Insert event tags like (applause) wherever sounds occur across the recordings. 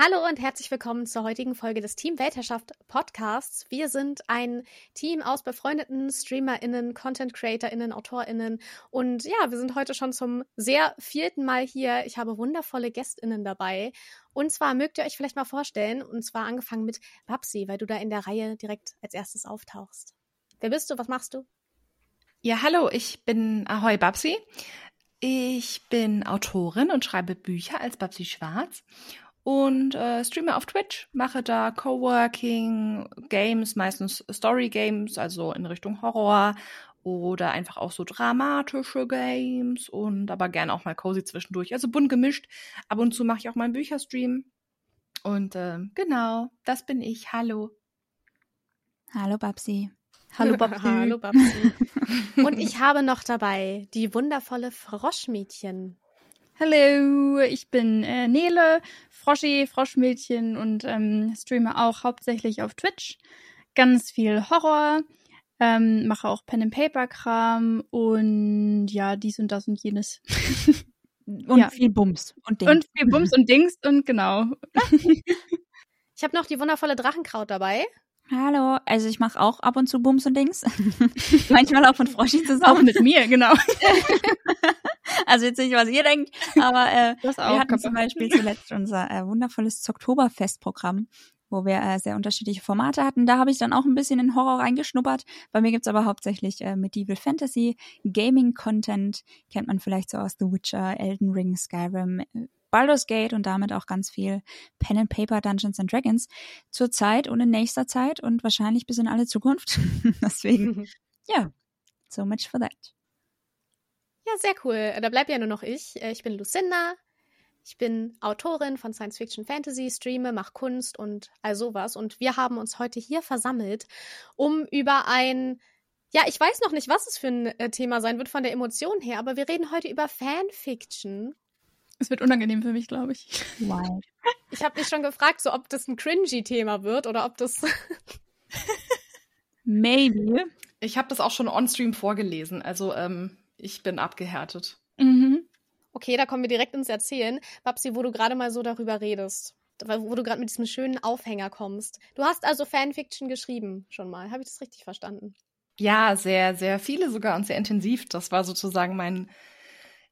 Hallo und herzlich willkommen zur heutigen Folge des Team Weltherrschaft Podcasts. Wir sind ein Team aus befreundeten StreamerInnen, Content CreatorInnen, AutorInnen und ja, wir sind heute schon zum sehr vierten Mal hier. Ich habe wundervolle GästInnen dabei und zwar mögt ihr euch vielleicht mal vorstellen und zwar angefangen mit Babsi, weil du da in der Reihe direkt als erstes auftauchst. Wer bist du? Was machst du? Ja, hallo, ich bin Ahoy Babsi. Ich bin Autorin und schreibe Bücher als Babsi Schwarz und äh, streame auf Twitch, mache da Coworking, Games, meistens Story Games, also in Richtung Horror oder einfach auch so dramatische Games und aber gern auch mal cozy zwischendurch, also bunt gemischt. Ab und zu mache ich auch mal einen Bücherstream. Und äh, genau, das bin ich. Hallo. Hallo Babsi. Hallo (laughs) Babsi. Hallo Babsi. (laughs) und ich habe noch dabei die wundervolle Froschmädchen. Hallo, ich bin äh, Nele, Froschi, Froschmädchen und ähm, streame auch hauptsächlich auf Twitch. Ganz viel Horror, ähm, mache auch Pen and Paper Kram und ja, dies und das und jenes. und ja. viel Bums und Dings. Und viel Bums und Dings und genau. (laughs) ich habe noch die wundervolle Drachenkraut dabei. Hallo, also ich mache auch ab und zu Bums und Dings. (laughs) Manchmal auch von Froschi zusammen. Auch mit mir, genau. (laughs) Also jetzt nicht, was ihr denkt, aber äh, wir hatten zum Beispiel zuletzt unser äh, wundervolles Oktoberfest-Programm wo wir äh, sehr unterschiedliche Formate hatten. Da habe ich dann auch ein bisschen in Horror reingeschnuppert. Bei mir gibt's aber hauptsächlich äh, Medieval Fantasy, Gaming-Content, kennt man vielleicht so aus The Witcher, Elden Ring, Skyrim, äh, Baldur's Gate und damit auch ganz viel Pen and Paper Dungeons and Dragons zur Zeit und in nächster Zeit und wahrscheinlich bis in alle Zukunft. (laughs) Deswegen, (laughs) ja, so much for that. Ja, sehr cool. Da bleibt ja nur noch ich. Äh, ich bin Lucinda. Ich bin Autorin von Science Fiction Fantasy, streame, mache Kunst und all sowas. Und wir haben uns heute hier versammelt, um über ein, ja, ich weiß noch nicht, was es für ein äh, Thema sein wird von der Emotion her, aber wir reden heute über Fanfiction. Es wird unangenehm für mich, glaube ich. Wow. Ich habe mich schon gefragt, so ob das ein cringy Thema wird oder ob das. (laughs) Maybe. Ich habe das auch schon on-stream vorgelesen. Also ähm, ich bin abgehärtet. Mhm. Okay, da kommen wir direkt ins Erzählen. Babsi, wo du gerade mal so darüber redest, wo du gerade mit diesem schönen Aufhänger kommst. Du hast also Fanfiction geschrieben schon mal. Habe ich das richtig verstanden? Ja, sehr, sehr viele sogar und sehr intensiv. Das war sozusagen mein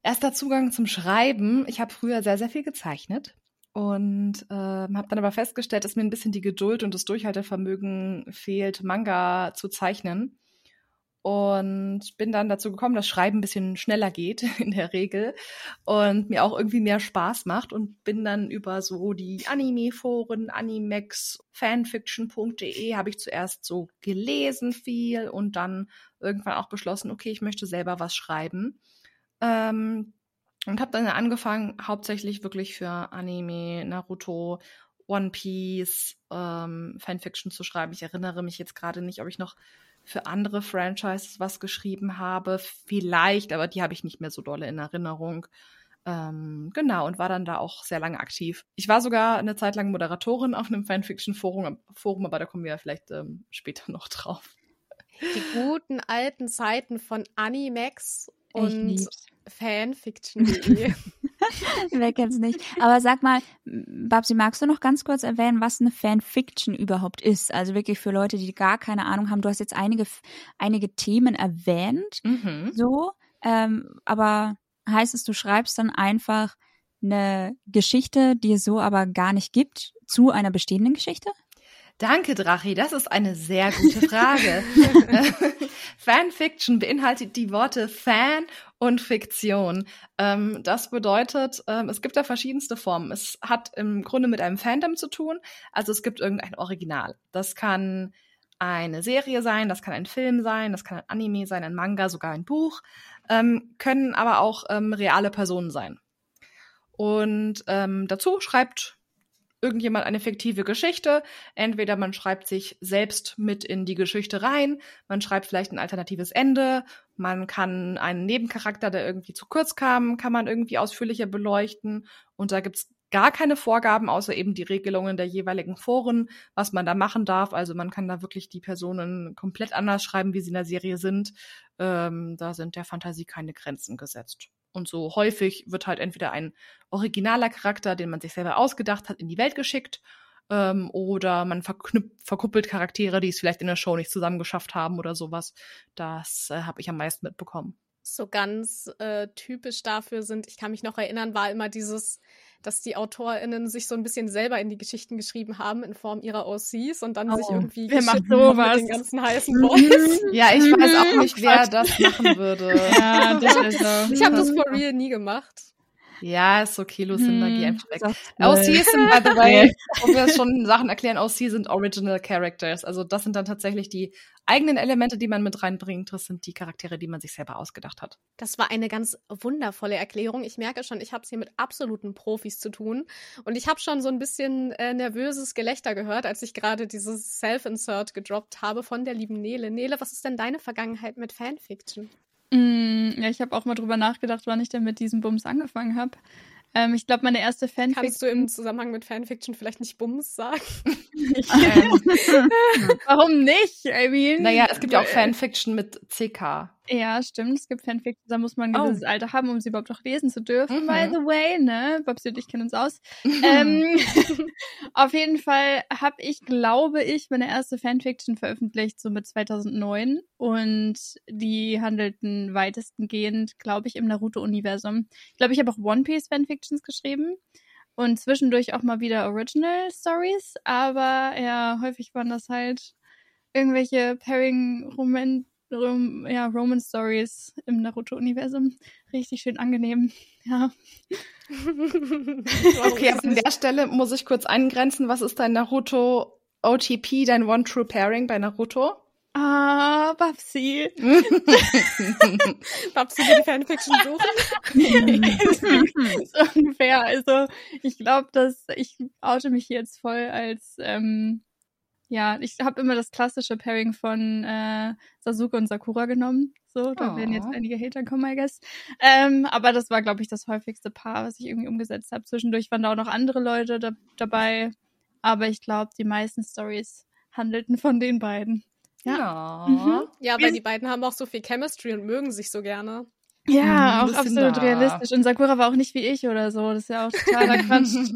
erster Zugang zum Schreiben. Ich habe früher sehr, sehr viel gezeichnet und äh, habe dann aber festgestellt, dass mir ein bisschen die Geduld und das Durchhaltevermögen fehlt, Manga zu zeichnen und bin dann dazu gekommen, dass Schreiben ein bisschen schneller geht (laughs) in der Regel und mir auch irgendwie mehr Spaß macht und bin dann über so die Anime-Foren, Animex, fanfiction.de habe ich zuerst so gelesen viel und dann irgendwann auch beschlossen, okay, ich möchte selber was schreiben. Ähm, und habe dann angefangen, hauptsächlich wirklich für Anime, Naruto, One Piece, ähm, Fanfiction zu schreiben. Ich erinnere mich jetzt gerade nicht, ob ich noch für andere Franchises was geschrieben habe. Vielleicht, aber die habe ich nicht mehr so dolle in Erinnerung. Ähm, genau, und war dann da auch sehr lange aktiv. Ich war sogar eine Zeit lang Moderatorin auf einem Fanfiction-Forum, Forum, aber da kommen wir ja vielleicht ähm, später noch drauf. Die guten alten Zeiten von Animex und fanfiction.de. (laughs) Wer kennt's nicht? Aber sag mal, Babsi, magst du noch ganz kurz erwähnen, was eine Fanfiction überhaupt ist? Also wirklich für Leute, die gar keine Ahnung haben. Du hast jetzt einige, einige Themen erwähnt, mhm. so, ähm, aber heißt es, du schreibst dann einfach eine Geschichte, die es so aber gar nicht gibt, zu einer bestehenden Geschichte? Danke, Drachi. Das ist eine sehr gute Frage. (laughs) (laughs) Fanfiction beinhaltet die Worte Fan und Fiktion. Ähm, das bedeutet, ähm, es gibt da verschiedenste Formen. Es hat im Grunde mit einem Fandom zu tun. Also es gibt irgendein Original. Das kann eine Serie sein, das kann ein Film sein, das kann ein Anime sein, ein Manga, sogar ein Buch, ähm, können aber auch ähm, reale Personen sein. Und ähm, dazu schreibt irgendjemand eine fiktive Geschichte. Entweder man schreibt sich selbst mit in die Geschichte rein, man schreibt vielleicht ein alternatives Ende, man kann einen Nebencharakter, der irgendwie zu kurz kam, kann man irgendwie ausführlicher beleuchten. Und da gibt's gar keine Vorgaben, außer eben die Regelungen der jeweiligen Foren, was man da machen darf. Also man kann da wirklich die Personen komplett anders schreiben, wie sie in der Serie sind. Ähm, da sind der Fantasie keine Grenzen gesetzt. Und so häufig wird halt entweder ein originaler Charakter, den man sich selber ausgedacht hat, in die Welt geschickt ähm, oder man verkuppelt Charaktere, die es vielleicht in der Show nicht zusammengeschafft haben oder sowas. Das äh, habe ich am meisten mitbekommen. So ganz äh, typisch dafür sind, ich kann mich noch erinnern, war immer dieses, dass die AutorInnen sich so ein bisschen selber in die Geschichten geschrieben haben in Form ihrer OCs und dann oh, sich irgendwie wer macht sowas? mit den ganzen heißen Boys. ja, ich weiß auch (laughs) nicht, wer das machen würde. Ja, das ist so. Ich habe das for real nie gemacht. Ja, ist okay, Lucinda, hm, geh einfach weg. OC sind, by the way, wo wir schon Sachen erklären, OC sind Original Characters. Also das sind dann tatsächlich die eigenen Elemente, die man mit reinbringt. Das sind die Charaktere, die man sich selber ausgedacht hat. Das war eine ganz wundervolle Erklärung. Ich merke schon, ich habe es hier mit absoluten Profis zu tun. Und ich habe schon so ein bisschen äh, nervöses Gelächter gehört, als ich gerade dieses Self-Insert gedroppt habe von der lieben Nele. Nele, was ist denn deine Vergangenheit mit Fanfiction? Mm, ja, ich habe auch mal drüber nachgedacht, wann ich denn mit diesem Bums angefangen habe. Ähm, ich glaube, meine erste Fanfiction. Kannst du im Zusammenhang mit Fanfiction vielleicht nicht Bums sagen? (laughs) Warum nicht? I mean, naja, es gibt ja auch Fanfiction mit CK. Ja, stimmt. Es gibt Fanfiction, da muss man ein gewisses oh. Alter haben, um sie überhaupt noch lesen zu dürfen. Mhm. By the way, ne? Babsi und ich kennen uns aus. (laughs) ähm, (laughs) auf jeden Fall habe ich, glaube ich, meine erste Fanfiction veröffentlicht, so mit 2009. Und die handelten weitestgehend, glaube ich, im Naruto-Universum. Ich glaube, ich habe auch One Piece Fanfictions geschrieben. Und zwischendurch auch mal wieder Original Stories. Aber ja, häufig waren das halt irgendwelche Pairing-Roman Rom ja, Roman Stories im Naruto-Universum. Richtig schön angenehm. (laughs) Ja. (laughs) okay, an der Stelle muss ich kurz eingrenzen. Was ist dein Naruto OTP, dein One True Pairing bei Naruto? Ah, Babsi. (laughs) Babsi will die Fanfiction suchen. so ungefähr. Also, ich glaube, dass ich oute mich jetzt voll als ähm, ja, ich habe immer das klassische Pairing von äh, Sasuke und Sakura genommen. So, da oh. werden jetzt einige Hater kommen, I guess. Ähm, aber das war, glaube ich, das häufigste Paar, was ich irgendwie umgesetzt habe. Zwischendurch waren da auch noch andere Leute da dabei. Aber ich glaube, die meisten Stories handelten von den beiden. Ja. Ja, mhm. ja weil die beiden haben auch so viel Chemistry und mögen sich so gerne. Ja, mhm, auch absolut realistisch. Und Sakura war auch nicht wie ich oder so. Das ist ja auch totaler (laughs) Quatsch.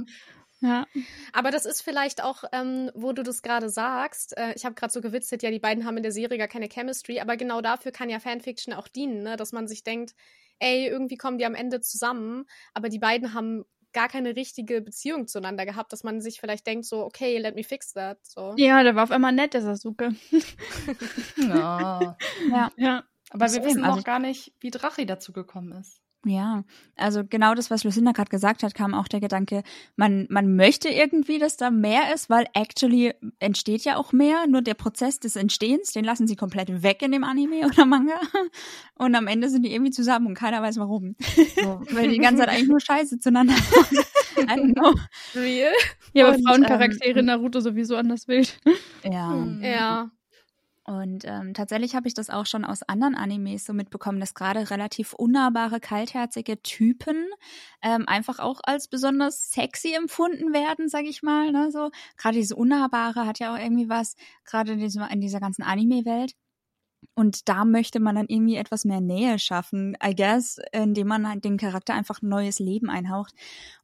Ja. Aber das ist vielleicht auch, ähm, wo du das gerade sagst. Äh, ich habe gerade so gewitzelt, ja, die beiden haben in der Serie gar keine Chemistry, aber genau dafür kann ja Fanfiction auch dienen, ne? dass man sich denkt, ey, irgendwie kommen die am Ende zusammen, aber die beiden haben gar keine richtige Beziehung zueinander gehabt, dass man sich vielleicht denkt, so, okay, let me fix that. So. Ja, der war auf einmal nett, der Sasuke. (laughs) ja. ja. ja. Aber wir wissen also, auch gar nicht, wie Drachi dazu gekommen ist. Ja, also genau das, was Lucinda gerade gesagt hat, kam auch der Gedanke, man, man möchte irgendwie, dass da mehr ist, weil actually entsteht ja auch mehr, nur der Prozess des Entstehens, den lassen sie komplett weg in dem Anime (laughs) oder Manga und am Ende sind die irgendwie zusammen und keiner weiß warum. So, (laughs) weil die die ganze Zeit eigentlich nur Scheiße zueinander (laughs) I don't know. Real? Ja, aber und, Frauencharaktere ähm, in Naruto sowieso anders wild. Ja. Ja. Und ähm, tatsächlich habe ich das auch schon aus anderen Animes so mitbekommen, dass gerade relativ unnahbare, kaltherzige Typen ähm, einfach auch als besonders sexy empfunden werden, sag ich mal. Ne? So gerade diese unnahbare hat ja auch irgendwie was, gerade in, in dieser ganzen Anime-Welt. Und da möchte man dann irgendwie etwas mehr Nähe schaffen, I guess, indem man halt den Charakter einfach ein neues Leben einhaucht.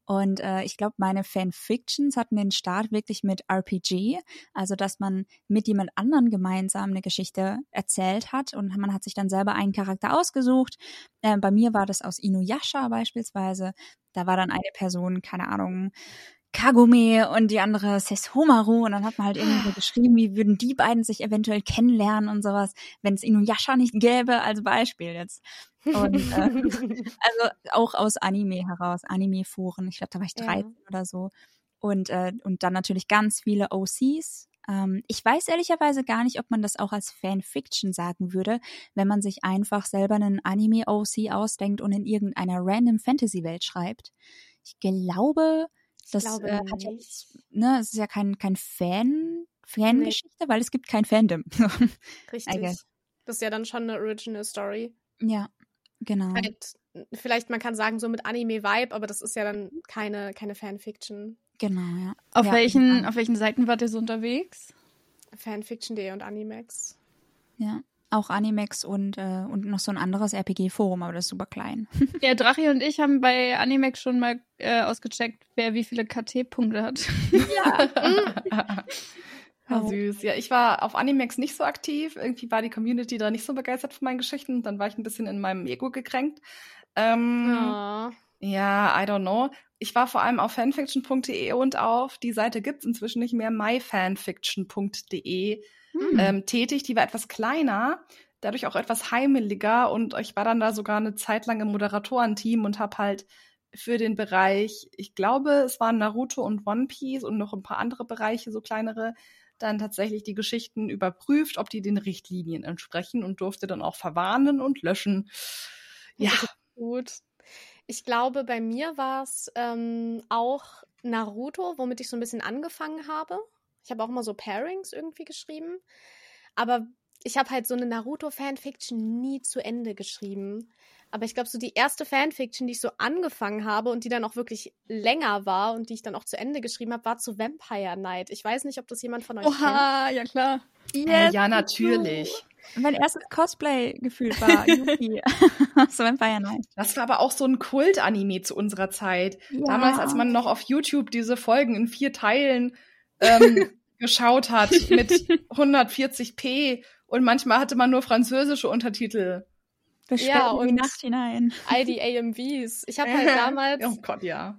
Und äh, ich glaube, meine Fanfictions hatten den Start wirklich mit RPG, also dass man mit jemand anderen gemeinsam eine Geschichte erzählt hat und man hat sich dann selber einen Charakter ausgesucht. Äh, bei mir war das aus Inuyasha beispielsweise. Da war dann eine Person, keine Ahnung, Kagome und die andere Seshomaru und dann hat man halt irgendwie so geschrieben, wie würden die beiden sich eventuell kennenlernen und sowas, wenn es Inuyasha nicht gäbe, als Beispiel jetzt. Und, äh, (laughs) also auch aus Anime heraus, Anime-Foren. Ich glaube, da war ich 13 ja. oder so. Und, äh, und dann natürlich ganz viele OCs. Ähm, ich weiß ehrlicherweise gar nicht, ob man das auch als Fanfiction sagen würde, wenn man sich einfach selber einen Anime-OC ausdenkt und in irgendeiner random Fantasy-Welt schreibt. Ich glaube, das glaube äh, hat jetzt, ne, es ist ja kein, kein Fan, Fangeschichte, nee. weil es gibt kein Fandom. (laughs) Richtig. Das ist ja dann schon eine Original Story. Ja, genau. Halt, vielleicht man kann sagen, so mit Anime-Vibe, aber das ist ja dann keine, keine Fanfiction. Genau, ja. Auf ja, welchen, auf welchen Seiten wart ihr so unterwegs? Fanfiction.de und Animex. Ja. Auch Animex und, äh, und noch so ein anderes RPG-Forum, aber das ist super klein. (laughs) Ja, Drachi und ich haben bei Animex schon mal äh, ausgecheckt, wer wie viele KT-Punkte hat. Ja. (laughs) Süß. Ja, ich war auf Animex nicht so aktiv. Irgendwie war die Community da nicht so begeistert von meinen Geschichten. Dann war ich ein bisschen in meinem Ego gekränkt. Ähm, oh. Ja, I don't know. Ich war vor allem auf fanfiction.de und auf, die Seite gibt's inzwischen nicht mehr, myfanfiction.de hm. ähm, tätig. Die war etwas kleiner, dadurch auch etwas heimeliger und ich war dann da sogar eine Zeit lang im Moderatorenteam und habe halt für den Bereich, ich glaube, es waren Naruto und One Piece und noch ein paar andere Bereiche, so kleinere, dann tatsächlich die Geschichten überprüft, ob die den Richtlinien entsprechen und durfte dann auch verwarnen und löschen. Ja. Gut. Ich glaube, bei mir war es ähm, auch Naruto, womit ich so ein bisschen angefangen habe. Ich habe auch immer so Pairings irgendwie geschrieben. Aber ich habe halt so eine Naruto-Fanfiction nie zu Ende geschrieben. Aber ich glaube, so die erste Fanfiction, die ich so angefangen habe und die dann auch wirklich länger war und die ich dann auch zu Ende geschrieben habe, war zu Vampire Night. Ich weiß nicht, ob das jemand von euch Oha, kennt. ja klar. Yes, äh, ja, natürlich. Mein erstes Cosplay gefühlt war (laughs) Yuki (laughs) so Vampire Night. Das war aber auch so ein Kult-Anime zu unserer Zeit. Ja. Damals, als man noch auf YouTube diese Folgen in vier Teilen ähm, (laughs) geschaut hat mit (laughs) 140p und manchmal hatte man nur französische Untertitel. ja, und die Nacht hinein. IDAMVs. Ich habe halt (laughs) damals. oh Gott, ja.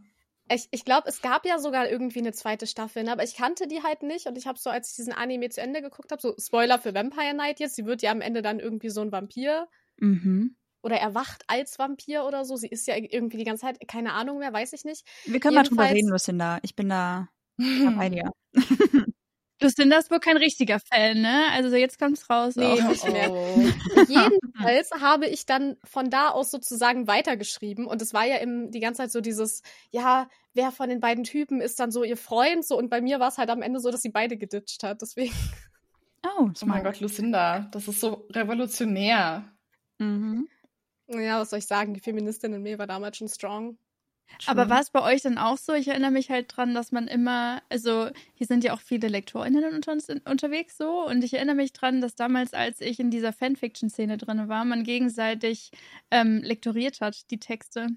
Ich, ich glaube, es gab ja sogar irgendwie eine zweite Staffel, ne? aber ich kannte die halt nicht und ich habe so, als ich diesen Anime zu Ende geguckt habe, so Spoiler für Vampire Night jetzt, sie wird ja am Ende dann irgendwie so ein Vampir. Mhm. Oder erwacht als Vampir oder so. Sie ist ja irgendwie die ganze Zeit, keine Ahnung mehr, weiß ich nicht. Wir können Jedenfalls, mal drüber reden, Lucinda. Ich bin da bei dir. Lucinda ist wohl kein richtiger Fan, ne? Also jetzt kommt's raus. Nee, oh. nicht mehr. Oh. (laughs) Jedenfalls habe ich dann von da aus sozusagen weitergeschrieben und es war ja im, die ganze Zeit so dieses, ja, wer von den beiden Typen ist dann so ihr Freund so und bei mir war es halt am Ende so, dass sie beide geditcht hat, deswegen. Oh, oh mein Gott, Lucinda, das ist so revolutionär. Mhm. Ja, was soll ich sagen, die Feministin in mir war damals schon strong. Aber war es bei euch dann auch so? Ich erinnere mich halt dran, dass man immer, also hier sind ja auch viele LektorInnen unter uns unterwegs so. Und ich erinnere mich dran, dass damals, als ich in dieser Fanfiction-Szene drin war, man gegenseitig ähm, lektoriert hat, die Texte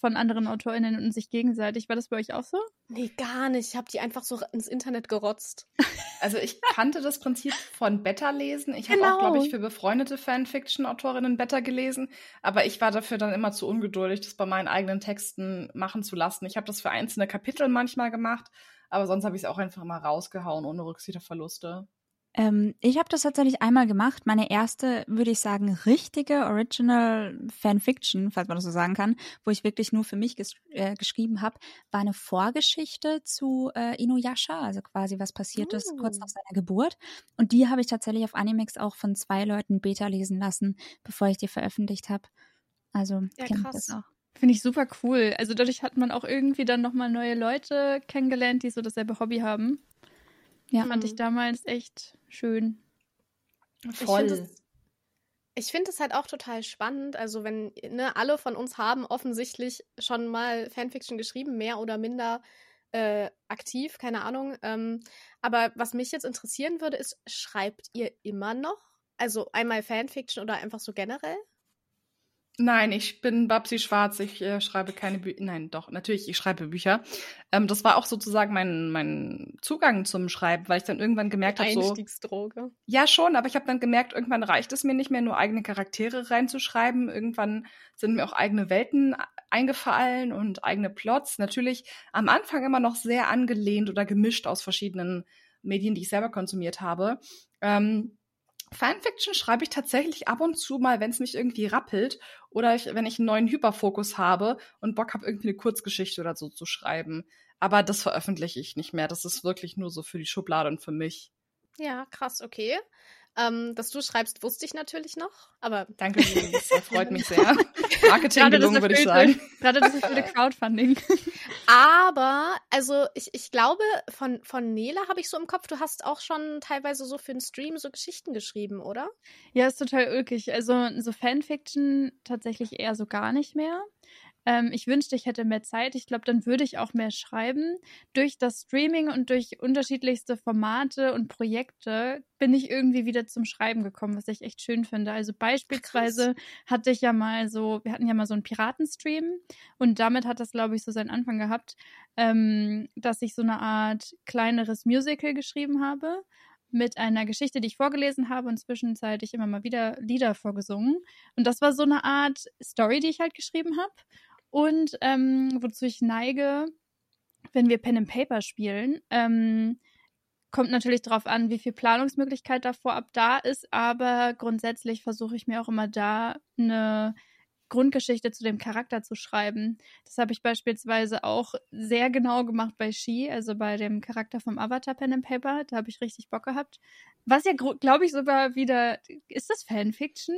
von anderen AutorInnen und sich gegenseitig. War das bei euch auch so? Nee, gar nicht. Ich habe die einfach so ins Internet gerotzt. (laughs) Also ich kannte das Prinzip von Beta lesen. Ich genau. habe auch, glaube ich, für befreundete Fanfiction-Autorinnen Beta gelesen. Aber ich war dafür dann immer zu ungeduldig, das bei meinen eigenen Texten machen zu lassen. Ich habe das für einzelne Kapitel manchmal gemacht, aber sonst habe ich es auch einfach immer rausgehauen, ohne Rücksicht auf Verluste. Ähm, ich habe das tatsächlich einmal gemacht. Meine erste, würde ich sagen, richtige Original Fanfiction, falls man das so sagen kann, wo ich wirklich nur für mich ges äh, geschrieben habe, war eine Vorgeschichte zu äh, Inuyasha, also quasi was passiert ist kurz nach oh. seiner Geburt. Und die habe ich tatsächlich auf Animex auch von zwei Leuten Beta lesen lassen, bevor ich die veröffentlicht habe. Also ja, kenne ich das auch. Finde ich super cool. Also dadurch hat man auch irgendwie dann nochmal neue Leute kennengelernt, die so dasselbe Hobby haben. Ja. Fand ich damals echt schön. Voll. Ich finde es find halt auch total spannend. Also, wenn, ne, alle von uns haben offensichtlich schon mal Fanfiction geschrieben, mehr oder minder äh, aktiv, keine Ahnung. Ähm, aber was mich jetzt interessieren würde, ist, schreibt ihr immer noch? Also einmal Fanfiction oder einfach so generell? Nein, ich bin Babsi Schwarz. Ich äh, schreibe keine Bücher. Nein, doch, natürlich, ich schreibe Bücher. Ähm, das war auch sozusagen mein, mein Zugang zum Schreiben, weil ich dann irgendwann gemerkt habe, so. Einstiegsdroge. Ja, schon, aber ich habe dann gemerkt, irgendwann reicht es mir nicht mehr, nur eigene Charaktere reinzuschreiben. Irgendwann sind mir auch eigene Welten eingefallen und eigene Plots. Natürlich am Anfang immer noch sehr angelehnt oder gemischt aus verschiedenen Medien, die ich selber konsumiert habe. Ähm, Fanfiction schreibe ich tatsächlich ab und zu mal, wenn es mich irgendwie rappelt oder ich, wenn ich einen neuen Hyperfokus habe und Bock habe, irgendwie eine Kurzgeschichte oder so zu schreiben. Aber das veröffentliche ich nicht mehr. Das ist wirklich nur so für die Schublade und für mich. Ja, krass, okay. Ähm, dass du schreibst, wusste ich natürlich noch, aber. Danke, das (laughs) freut mich sehr. Marketing gelungen, würde ich sagen. Gerade das ist für (laughs) Crowdfunding. aber, also ich, ich glaube, von, von Nele habe ich so im Kopf, du hast auch schon teilweise so für einen Stream so Geschichten geschrieben, oder? Ja, ist total ulkig. Also so Fanfiction tatsächlich eher so gar nicht mehr. Ähm, ich wünschte, ich hätte mehr Zeit. Ich glaube, dann würde ich auch mehr schreiben. Durch das Streaming und durch unterschiedlichste Formate und Projekte bin ich irgendwie wieder zum Schreiben gekommen, was ich echt schön finde. Also beispielsweise Krass. hatte ich ja mal so, wir hatten ja mal so einen Piratenstream und damit hat das, glaube ich, so seinen Anfang gehabt, ähm, dass ich so eine Art kleineres Musical geschrieben habe mit einer Geschichte, die ich vorgelesen habe und zwischenzeitlich immer mal wieder Lieder vorgesungen. Und das war so eine Art Story, die ich halt geschrieben habe. Und ähm, wozu ich neige, wenn wir Pen and Paper spielen, ähm, kommt natürlich darauf an, wie viel Planungsmöglichkeit da vorab da ist, aber grundsätzlich versuche ich mir auch immer da eine Grundgeschichte zu dem Charakter zu schreiben. Das habe ich beispielsweise auch sehr genau gemacht bei Shi, also bei dem Charakter vom Avatar Pen and Paper. Da habe ich richtig Bock gehabt. Was ja, glaube ich, sogar wieder. Ist das Fanfiction?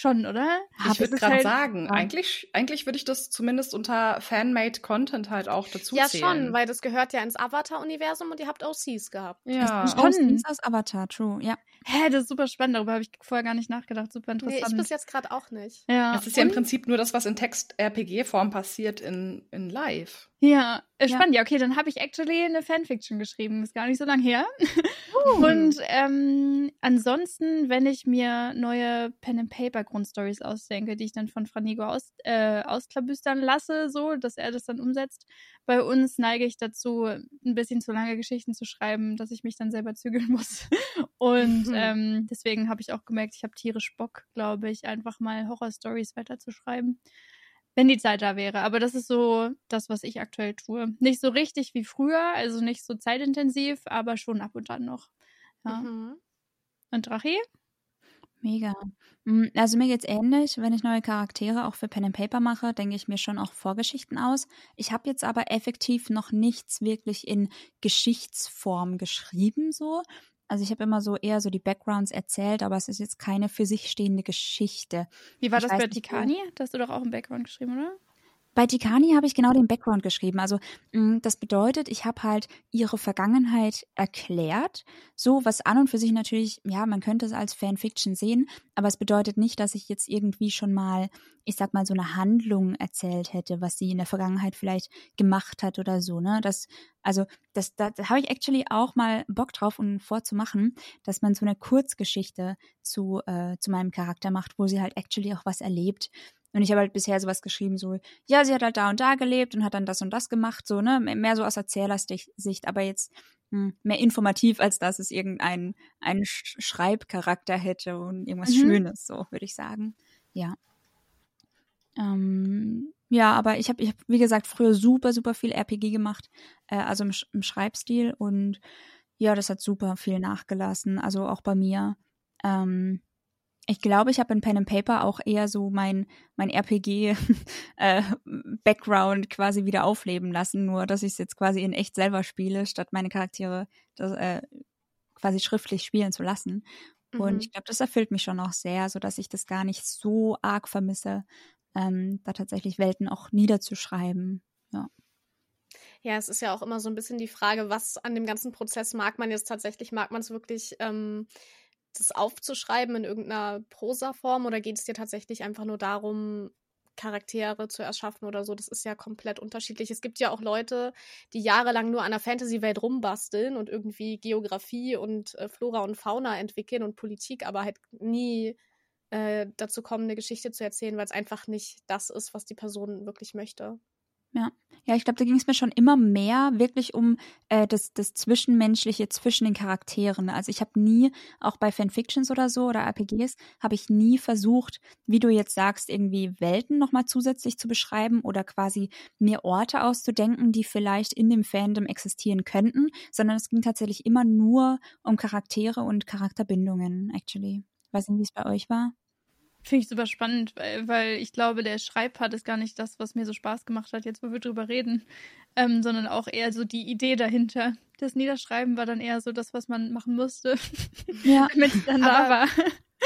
Schon, oder? Ich würde gerade halt, sagen, ja. eigentlich, eigentlich würde ich das zumindest unter Fanmade Content halt auch dazu ja, zählen. Ja, schon, weil das gehört ja ins Avatar-Universum und ihr habt OCs gehabt. Ja, OCs aus Avatar, true, ja. Hä, das ist super spannend, darüber habe ich vorher gar nicht nachgedacht. Super interessant. Nee, ich bis jetzt gerade auch nicht. Ja. Es ist ja im Prinzip nur das, was in Text-RPG-Form passiert in, in Live. Ja, äh, spannend. Ja. ja, okay, dann habe ich actually eine Fanfiction geschrieben. Ist gar nicht so lang her. Uh. Und ähm, ansonsten, wenn ich mir neue Pen and Paper Grundstories ausdenke, die ich dann von Franigo aus, äh, ausklabüstern lasse, so, dass er das dann umsetzt. Bei uns neige ich dazu, ein bisschen zu lange Geschichten zu schreiben, dass ich mich dann selber zügeln (laughs) muss. Und mhm. (laughs) ähm, deswegen habe ich auch gemerkt, ich habe tierisch Bock, glaube ich, einfach mal Horror-Stories weiterzuschreiben wenn die Zeit da wäre. Aber das ist so das, was ich aktuell tue. Nicht so richtig wie früher, also nicht so zeitintensiv, aber schon ab und an noch. Ja. Mhm. Und Drachi? Mega. Mm, also mir geht's ähnlich. Wenn ich neue Charaktere auch für Pen and Paper mache, denke ich mir schon auch Vorgeschichten aus. Ich habe jetzt aber effektiv noch nichts wirklich in Geschichtsform geschrieben so. Also ich habe immer so eher so die Backgrounds erzählt, aber es ist jetzt keine für sich stehende Geschichte. Wie war ich das bei Tikani? Da hast du doch auch einen Background geschrieben, oder? Bei Tikani habe ich genau den Background geschrieben. Also mm, das bedeutet, ich habe halt ihre Vergangenheit erklärt. So, was an und für sich natürlich, ja, man könnte es als Fanfiction sehen, aber es bedeutet nicht, dass ich jetzt irgendwie schon mal, ich sag mal, so eine Handlung erzählt hätte, was sie in der Vergangenheit vielleicht gemacht hat oder so, ne? Das, also, das, da, habe ich actually auch mal Bock drauf, um vorzumachen, dass man so eine Kurzgeschichte zu, äh, zu meinem Charakter macht, wo sie halt actually auch was erlebt. Und ich habe halt bisher sowas geschrieben, so, ja, sie hat halt da und da gelebt und hat dann das und das gemacht, so, ne? Mehr so aus Erzählersicht, aber jetzt hm, mehr informativ, als dass es irgendeinen einen Schreibcharakter hätte und irgendwas mhm. Schönes, so, würde ich sagen. Ja. Ähm, ja, aber ich habe, ich hab, wie gesagt, früher super, super viel RPG gemacht, äh, also im, im Schreibstil und ja, das hat super viel nachgelassen, also auch bei mir. Ähm, ich glaube, ich habe in Pen and Paper auch eher so mein, mein RPG-Background (laughs) äh, quasi wieder aufleben lassen, nur dass ich es jetzt quasi in echt selber spiele, statt meine Charaktere das, äh, quasi schriftlich spielen zu lassen. Mhm. Und ich glaube, das erfüllt mich schon auch sehr, so dass ich das gar nicht so arg vermisse, ähm, da tatsächlich Welten auch niederzuschreiben. Ja. Ja, es ist ja auch immer so ein bisschen die Frage, was an dem ganzen Prozess mag man jetzt tatsächlich? Mag man es wirklich ähm, das aufzuschreiben in irgendeiner Prosaform oder geht es dir tatsächlich einfach nur darum, Charaktere zu erschaffen oder so. Das ist ja komplett unterschiedlich. Es gibt ja auch Leute, die jahrelang nur an der Fantasy-Welt rumbasteln und irgendwie Geografie und äh, Flora und Fauna entwickeln und Politik, aber halt nie äh, dazu kommen, eine Geschichte zu erzählen, weil es einfach nicht das ist, was die Person wirklich möchte. Ja. Ja, ich glaube, da ging es mir schon immer mehr wirklich um äh, das, das Zwischenmenschliche zwischen den Charakteren. Also ich habe nie, auch bei Fanfictions oder so oder RPGs, habe ich nie versucht, wie du jetzt sagst, irgendwie Welten nochmal zusätzlich zu beschreiben oder quasi mir Orte auszudenken, die vielleicht in dem Fandom existieren könnten, sondern es ging tatsächlich immer nur um Charaktere und Charakterbindungen, actually. Weiß nicht, wie es bei euch war. Finde ich super spannend, weil, weil, ich glaube, der Schreibpart ist gar nicht das, was mir so Spaß gemacht hat, jetzt wo wir drüber reden, ähm, sondern auch eher so die Idee dahinter. Das Niederschreiben war dann eher so das, was man machen musste, ja. (laughs) damit es dann da war.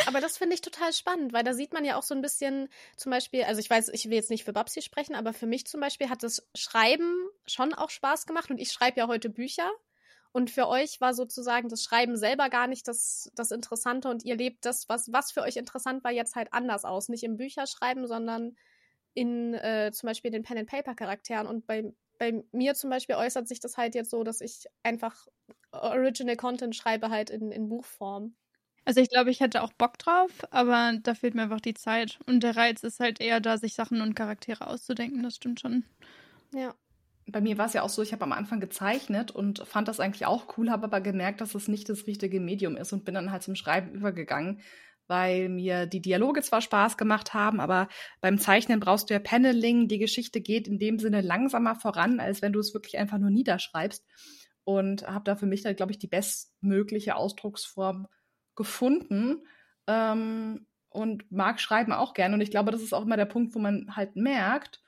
Aber das finde ich total spannend, weil da sieht man ja auch so ein bisschen zum Beispiel, also ich weiß, ich will jetzt nicht für Babsi sprechen, aber für mich zum Beispiel hat das Schreiben schon auch Spaß gemacht und ich schreibe ja heute Bücher. Und für euch war sozusagen das Schreiben selber gar nicht das, das Interessante und ihr lebt das, was, was für euch interessant war, jetzt halt anders aus. Nicht im Bücherschreiben, sondern in äh, zum Beispiel den Pen and Paper Charakteren und bei bei mir zum Beispiel äußert sich das halt jetzt so, dass ich einfach Original Content schreibe halt in, in Buchform. Also ich glaube, ich hätte auch Bock drauf, aber da fehlt mir einfach die Zeit. Und der Reiz ist halt eher da, sich Sachen und Charaktere auszudenken, das stimmt schon. Ja. Bei mir war es ja auch so, ich habe am Anfang gezeichnet und fand das eigentlich auch cool, habe aber gemerkt, dass es nicht das richtige Medium ist und bin dann halt zum Schreiben übergegangen, weil mir die Dialoge zwar Spaß gemacht haben, aber beim Zeichnen brauchst du ja Paneling. Die Geschichte geht in dem Sinne langsamer voran, als wenn du es wirklich einfach nur niederschreibst. Und habe da für mich dann, glaube ich, die bestmögliche Ausdrucksform gefunden. Ähm, und mag Schreiben auch gerne. Und ich glaube, das ist auch immer der Punkt, wo man halt merkt,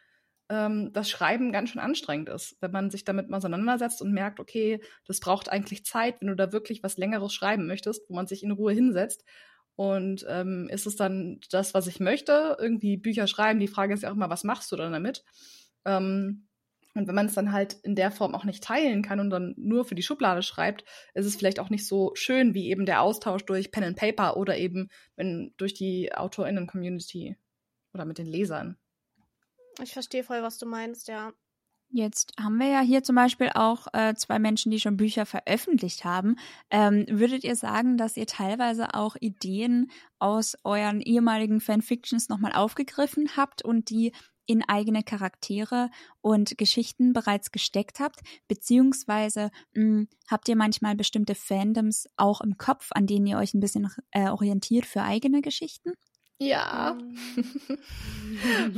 ähm, dass Schreiben ganz schön anstrengend ist, wenn man sich damit mal auseinandersetzt und merkt, okay, das braucht eigentlich Zeit, wenn du da wirklich was Längeres schreiben möchtest, wo man sich in Ruhe hinsetzt. Und ähm, ist es dann das, was ich möchte? Irgendwie Bücher schreiben. Die Frage ist ja auch immer, was machst du dann damit? Ähm, und wenn man es dann halt in der Form auch nicht teilen kann und dann nur für die Schublade schreibt, ist es vielleicht auch nicht so schön wie eben der Austausch durch Pen and Paper oder eben wenn, durch die AutorInnen-Community oder mit den Lesern. Ich verstehe voll, was du meinst, ja. Jetzt haben wir ja hier zum Beispiel auch äh, zwei Menschen, die schon Bücher veröffentlicht haben. Ähm, würdet ihr sagen, dass ihr teilweise auch Ideen aus euren ehemaligen Fanfictions nochmal aufgegriffen habt und die in eigene Charaktere und Geschichten bereits gesteckt habt? Beziehungsweise mh, hm, habt ihr manchmal bestimmte Fandoms auch im Kopf, an denen ihr euch ein bisschen äh, orientiert für eigene Geschichten? Ja.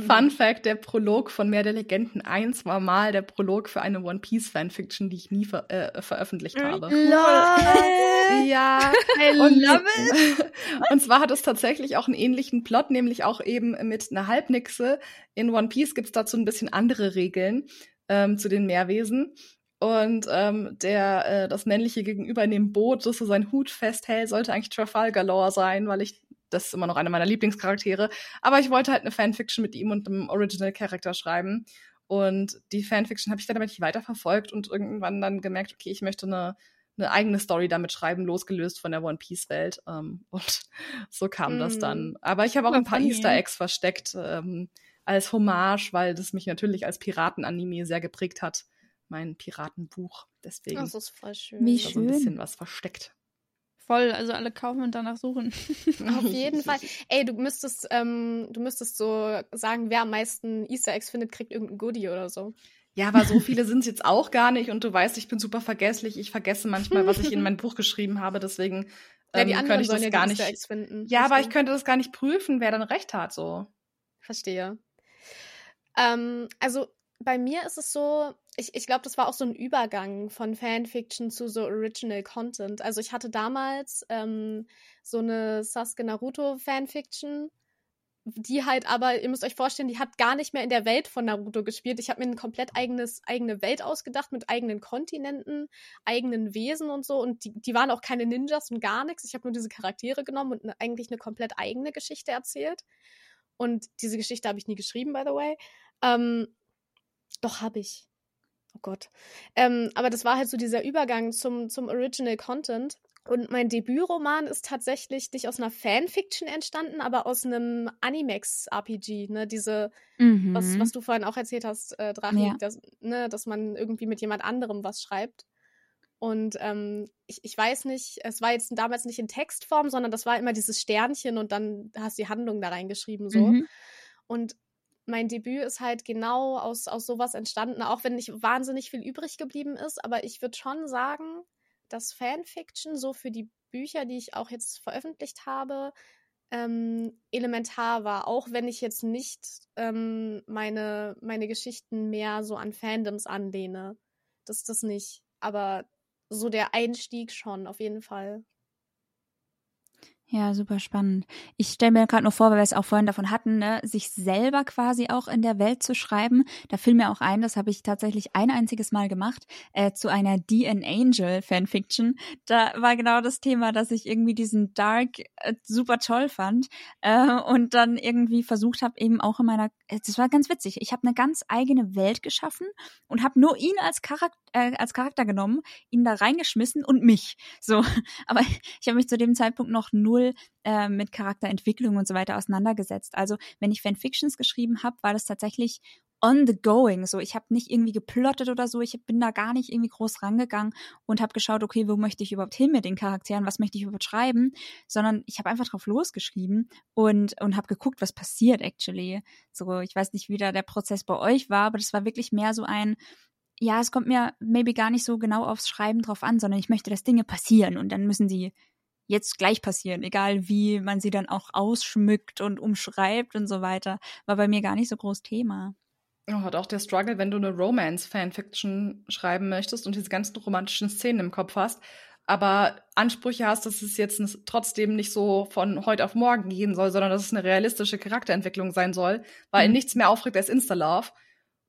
Fun Fact: Der Prolog von Meer der Legenden 1 war mal der Prolog für eine One Piece Fanfiction, die ich nie ver äh, veröffentlicht habe. Lol. Ja. I und, love it. (laughs) und zwar hat es tatsächlich auch einen ähnlichen Plot, nämlich auch eben mit einer Halbnixe. In One Piece gibt es dazu ein bisschen andere Regeln ähm, zu den Meerwesen. Und ähm, der äh, das männliche Gegenüber in dem Boot, das so seinen Hut festhält, sollte eigentlich Trafalgar Law sein, weil ich das ist immer noch einer meiner Lieblingscharaktere. Aber ich wollte halt eine Fanfiction mit ihm und einem Original Character schreiben. Und die Fanfiction habe ich dann aber nicht weiterverfolgt und irgendwann dann gemerkt, okay, ich möchte eine, eine eigene Story damit schreiben, losgelöst von der One Piece Welt. Ähm, (laughs) und so kam mm. das dann. Aber ich habe auch ein paar. Easter Eggs versteckt ähm, als Hommage, weil das mich natürlich als Piraten-Anime sehr geprägt hat. Mein Piratenbuch. Deswegen. Das ist voll schön. Wie schön. so ein bisschen was versteckt. Voll, also alle kaufen und danach suchen. (laughs) Auf jeden Fall. (laughs) Ey, du müsstest, ähm, du müsstest so sagen, wer am meisten Easter Eggs findet, kriegt irgendein Goodie oder so. Ja, aber so viele sind es jetzt auch gar nicht und du weißt, ich bin super vergesslich. Ich vergesse manchmal, was ich in mein (laughs) Buch geschrieben habe, deswegen ähm, ja, könnte ich das ja gar nicht. Ja, aber ich könnte das gar nicht prüfen, wer dann recht hat, so. Verstehe. Ähm, also bei mir ist es so, ich, ich glaube, das war auch so ein Übergang von Fanfiction zu so Original Content. Also ich hatte damals ähm, so eine Sasuke Naruto Fanfiction, die halt aber, ihr müsst euch vorstellen, die hat gar nicht mehr in der Welt von Naruto gespielt. Ich habe mir eine komplett eigenes, eigene Welt ausgedacht mit eigenen Kontinenten, eigenen Wesen und so. Und die, die waren auch keine Ninjas und gar nichts. Ich habe nur diese Charaktere genommen und eine, eigentlich eine komplett eigene Geschichte erzählt. Und diese Geschichte habe ich nie geschrieben, by the way. Ähm, doch, habe ich. Oh Gott. Ähm, aber das war halt so dieser Übergang zum, zum Original Content. Und mein Debütroman ist tatsächlich nicht aus einer Fanfiction entstanden, aber aus einem Animex-RPG, ne? Diese, mhm. was, was du vorhin auch erzählt hast, äh, Drachen, ja. dass, ne, dass man irgendwie mit jemand anderem was schreibt. Und ähm, ich, ich weiß nicht, es war jetzt damals nicht in Textform, sondern das war immer dieses Sternchen und dann hast du die Handlung da reingeschrieben so. Mhm. Und mein Debüt ist halt genau aus, aus sowas entstanden, auch wenn nicht wahnsinnig viel übrig geblieben ist. Aber ich würde schon sagen, dass Fanfiction so für die Bücher, die ich auch jetzt veröffentlicht habe, ähm, elementar war, auch wenn ich jetzt nicht ähm, meine, meine Geschichten mehr so an Fandoms anlehne. Das ist das nicht. Aber so der Einstieg schon, auf jeden Fall. Ja, super spannend. Ich stelle mir gerade nur vor, weil wir es auch vorhin davon hatten, ne, sich selber quasi auch in der Welt zu schreiben. Da fiel mir auch ein, das habe ich tatsächlich ein einziges Mal gemacht, äh, zu einer D an Angel Fanfiction. Da war genau das Thema, dass ich irgendwie diesen Dark äh, super toll fand äh, und dann irgendwie versucht habe, eben auch in meiner, äh, das war ganz witzig, ich habe eine ganz eigene Welt geschaffen und habe nur ihn als Charakter, äh, als Charakter genommen, ihn da reingeschmissen und mich. So, (laughs) aber ich habe mich zu dem Zeitpunkt noch nur wohl äh, mit Charakterentwicklung und so weiter auseinandergesetzt. Also wenn ich Fanfictions geschrieben habe, war das tatsächlich on the going. So, ich habe nicht irgendwie geplottet oder so. Ich bin da gar nicht irgendwie groß rangegangen und habe geschaut, okay, wo möchte ich überhaupt hin mit den Charakteren? Was möchte ich überhaupt schreiben? Sondern ich habe einfach drauf losgeschrieben und und habe geguckt, was passiert actually. So, ich weiß nicht, wie da der Prozess bei euch war, aber das war wirklich mehr so ein ja, es kommt mir maybe gar nicht so genau aufs Schreiben drauf an, sondern ich möchte, dass Dinge passieren und dann müssen sie jetzt gleich passieren, egal wie man sie dann auch ausschmückt und umschreibt und so weiter, war bei mir gar nicht so groß Thema. Oh, hat auch der Struggle, wenn du eine Romance-Fanfiction schreiben möchtest und diese ganzen romantischen Szenen im Kopf hast, aber Ansprüche hast, dass es jetzt trotzdem nicht so von heute auf morgen gehen soll, sondern dass es eine realistische Charakterentwicklung sein soll, weil mhm. nichts mehr aufregt als Insta-Love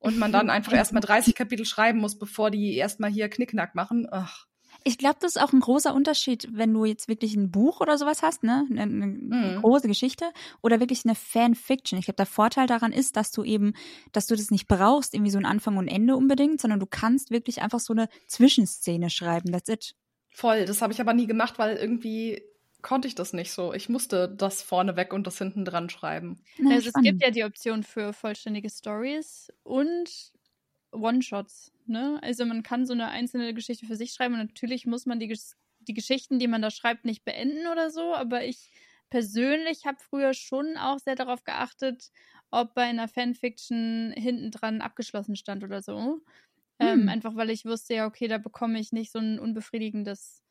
und man dann (laughs) einfach erstmal 30 Kapitel schreiben muss, bevor die erstmal hier Knickknack machen. Ach. Ich glaube, das ist auch ein großer Unterschied, wenn du jetzt wirklich ein Buch oder sowas hast, ne, eine, eine mhm. große Geschichte oder wirklich eine Fanfiction. Ich glaube, der Vorteil daran ist, dass du eben, dass du das nicht brauchst, irgendwie so ein Anfang und Ende unbedingt, sondern du kannst wirklich einfach so eine Zwischenszene schreiben. That's it. Voll. Das habe ich aber nie gemacht, weil irgendwie konnte ich das nicht so. Ich musste das vorne weg und das hinten dran schreiben. also es gibt ja die Option für vollständige Stories und One-Shots. Ne? Also man kann so eine einzelne Geschichte für sich schreiben und natürlich muss man die, die Geschichten, die man da schreibt, nicht beenden oder so, aber ich persönlich habe früher schon auch sehr darauf geachtet, ob bei einer Fanfiction hinten dran abgeschlossen stand oder so. Ähm, hm. Ähm, einfach weil ich wusste ja, okay, da bekomme ich nicht so ein unbefriedigendes,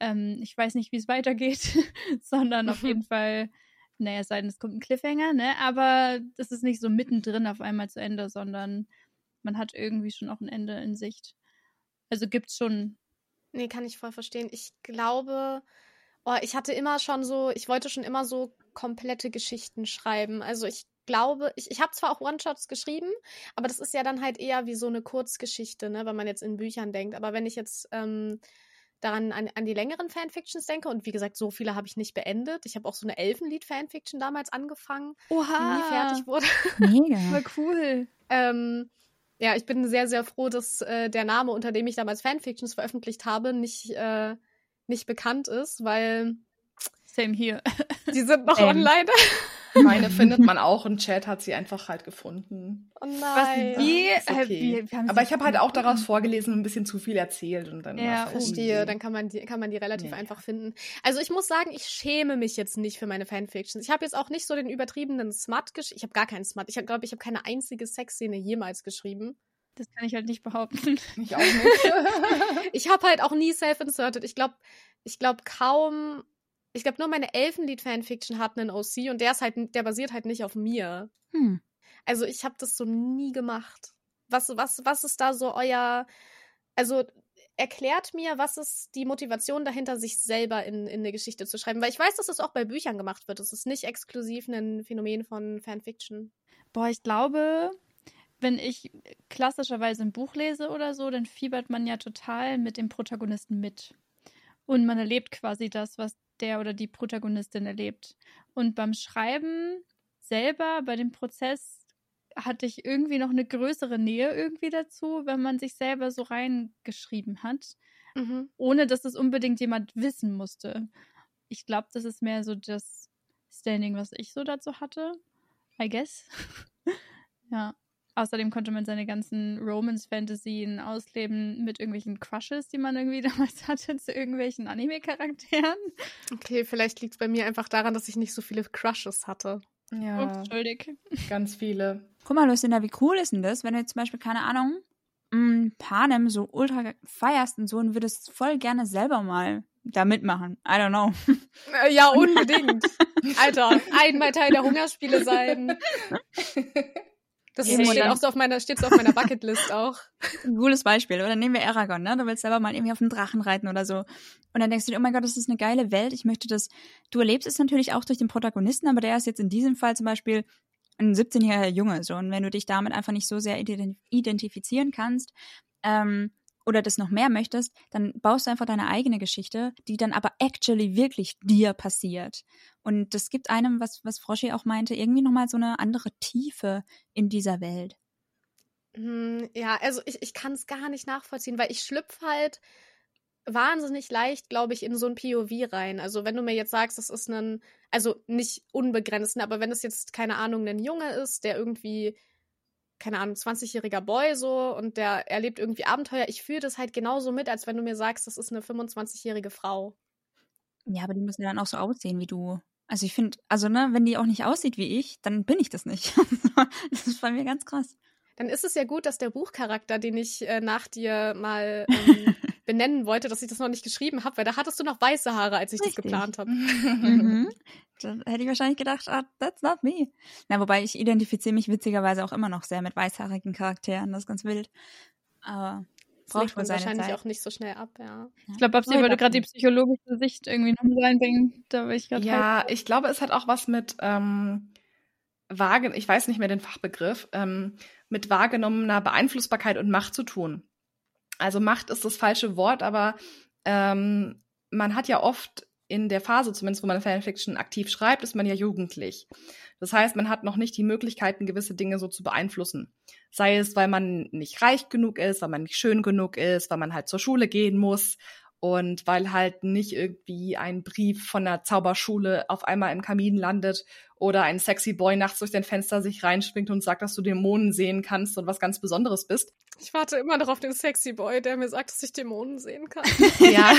ähm, ich weiß nicht, wie es weitergeht, (laughs) sondern auf (laughs) jeden Fall, naja, es sei denn, es kommt ein Cliffhanger, ne? Aber das ist nicht so mittendrin auf einmal zu Ende, sondern man hat irgendwie schon auch ein Ende in Sicht. Also gibt's schon. Nee, kann ich voll verstehen. Ich glaube, oh, ich hatte immer schon so, ich wollte schon immer so komplette Geschichten schreiben. Also ich glaube, ich, ich habe zwar auch One-Shots geschrieben, aber das ist ja dann halt eher wie so eine Kurzgeschichte, ne, wenn man jetzt in Büchern denkt. Aber wenn ich jetzt ähm, daran an, an die längeren Fanfictions denke, und wie gesagt, so viele habe ich nicht beendet. Ich habe auch so eine Elfenlied-Fanfiction damals angefangen, Oha. die nie fertig wurde. Mega. (laughs) War cool. ähm, ja, ich bin sehr, sehr froh, dass äh, der Name, unter dem ich damals Fanfictions veröffentlicht habe, nicht, äh, nicht bekannt ist, weil. Same hier. Die sind noch online. Meine (laughs) findet man auch und Chat hat sie einfach halt gefunden. Oh nein. Was, wie? Okay. wie Aber ich habe halt auch daraus vorgelesen und ein bisschen zu viel erzählt und dann Ja, verstehe. Dann kann man die, kann man die relativ ja. einfach finden. Also ich muss sagen, ich schäme mich jetzt nicht für meine Fanfictions. Ich habe jetzt auch nicht so den übertriebenen Smut geschrieben. Ich habe gar keinen Smut. Ich glaube, ich habe keine einzige Sexszene jemals geschrieben. Das kann ich halt nicht behaupten. (laughs) Ich auch nicht. (laughs) ich habe halt auch nie self-inserted. Ich glaube, ich glaube kaum ich glaube, nur meine Elfenlied-Fanfiction hat einen OC und der ist halt, der basiert halt nicht auf mir. Hm. Also ich habe das so nie gemacht. Was, was, was ist da so euer, also erklärt mir, was ist die Motivation dahinter, sich selber in, in eine Geschichte zu schreiben? Weil ich weiß, dass das auch bei Büchern gemacht wird. Das ist nicht exklusiv ein Phänomen von Fanfiction. Boah, ich glaube, wenn ich klassischerweise ein Buch lese oder so, dann fiebert man ja total mit dem Protagonisten mit. Und man erlebt quasi das, was der oder die Protagonistin erlebt. Und beim Schreiben selber, bei dem Prozess, hatte ich irgendwie noch eine größere Nähe irgendwie dazu, wenn man sich selber so reingeschrieben hat, mhm. ohne dass es unbedingt jemand wissen musste. Ich glaube, das ist mehr so das Standing, was ich so dazu hatte. I guess. (laughs) ja. Außerdem konnte man seine ganzen Romance-Fantasien ausleben mit irgendwelchen Crushes, die man irgendwie (laughs) damals hatte zu irgendwelchen Anime-Charakteren. Okay, vielleicht liegt es bei mir einfach daran, dass ich nicht so viele Crushes hatte. Ja. Ups, Entschuldig. Ganz viele. Guck mal, Lucinda, wie cool ist denn das, wenn du jetzt zum Beispiel, keine Ahnung, mh, Panem so ultra feierst und so und würdest voll gerne selber mal da mitmachen. I don't know. Äh, ja, unbedingt. (laughs) Alter, einmal Teil der Hungerspiele sein. (laughs) Das ja, steht auch so auf meiner, steht so auf meiner Bucketlist (laughs) auch. Ein cooles Beispiel. Oder nehmen wir Aragon, ne? Du willst selber mal irgendwie auf einen Drachen reiten oder so. Und dann denkst du dir, oh mein Gott, das ist eine geile Welt. Ich möchte das. Du erlebst es natürlich auch durch den Protagonisten, aber der ist jetzt in diesem Fall zum Beispiel ein 17-jähriger Junge. So. Und wenn du dich damit einfach nicht so sehr identifizieren kannst, ähm, oder das noch mehr möchtest, dann baust du einfach deine eigene Geschichte, die dann aber actually wirklich dir passiert. Und das gibt einem, was, was Froschi auch meinte, irgendwie nochmal so eine andere Tiefe in dieser Welt. Hm, ja, also ich, ich kann es gar nicht nachvollziehen, weil ich schlüpfe halt wahnsinnig leicht, glaube ich, in so ein POV rein. Also wenn du mir jetzt sagst, das ist ein, also nicht unbegrenzt, ne, aber wenn es jetzt, keine Ahnung, ein Junge ist, der irgendwie, keine Ahnung, 20-jähriger Boy so und der erlebt irgendwie Abenteuer, ich fühle das halt genauso mit, als wenn du mir sagst, das ist eine 25-jährige Frau. Ja, aber die müssen ja dann auch so aussehen wie du. Also ich finde, also ne, wenn die auch nicht aussieht wie ich, dann bin ich das nicht. (laughs) das ist bei mir ganz krass. Dann ist es ja gut, dass der Buchcharakter, den ich äh, nach dir mal (laughs) ähm, benennen wollte, dass ich das noch nicht geschrieben habe, weil da hattest du noch weiße Haare, als ich Richtig. das geplant habe. mhm. (laughs) Dann hätte ich wahrscheinlich gedacht, ah, that's not me. Na, wobei ich identifiziere mich witzigerweise auch immer noch sehr mit weißhaarigen Charakteren, das ist ganz wild. Aber braucht wohl seine wahrscheinlich Zeit. auch nicht so schnell ab, ja. Ich glaube, Babsi wollte gerade die psychologische Sicht irgendwie noch reinbringen. Da ich gerade Ja, halt. ich glaube, es hat auch was mit ähm, Wagen, ich weiß nicht mehr den Fachbegriff, ähm, mit wahrgenommener Beeinflussbarkeit und Macht zu tun. Also Macht ist das falsche Wort, aber ähm, man hat ja oft in der Phase, zumindest wo man Fanfiction aktiv schreibt, ist man ja jugendlich. Das heißt, man hat noch nicht die Möglichkeiten, gewisse Dinge so zu beeinflussen. Sei es, weil man nicht reich genug ist, weil man nicht schön genug ist, weil man halt zur Schule gehen muss und weil halt nicht irgendwie ein Brief von der Zauberschule auf einmal im Kamin landet oder ein sexy Boy nachts durch dein Fenster sich reinschwingt und sagt, dass du Dämonen sehen kannst und was ganz Besonderes bist. Ich warte immer noch auf den sexy Boy, der mir sagt, dass ich Dämonen sehen kann. (laughs) (laughs) ja.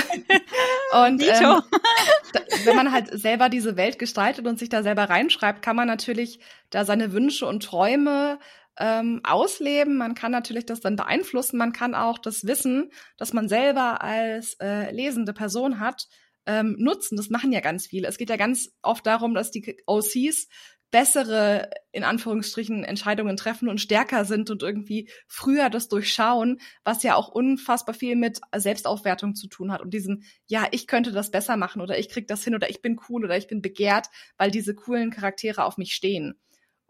Und ähm, (laughs) wenn man halt selber diese Welt gestaltet und sich da selber reinschreibt, kann man natürlich da seine Wünsche und Träume ähm, ausleben. Man kann natürlich das dann beeinflussen. Man kann auch das Wissen, das man selber als äh, lesende Person hat, ähm, nutzen. Das machen ja ganz viele. Es geht ja ganz oft darum, dass die OCs bessere, in Anführungsstrichen, Entscheidungen treffen und stärker sind und irgendwie früher das durchschauen, was ja auch unfassbar viel mit Selbstaufwertung zu tun hat und diesem, ja, ich könnte das besser machen oder ich krieg das hin oder ich bin cool oder ich bin begehrt, weil diese coolen Charaktere auf mich stehen.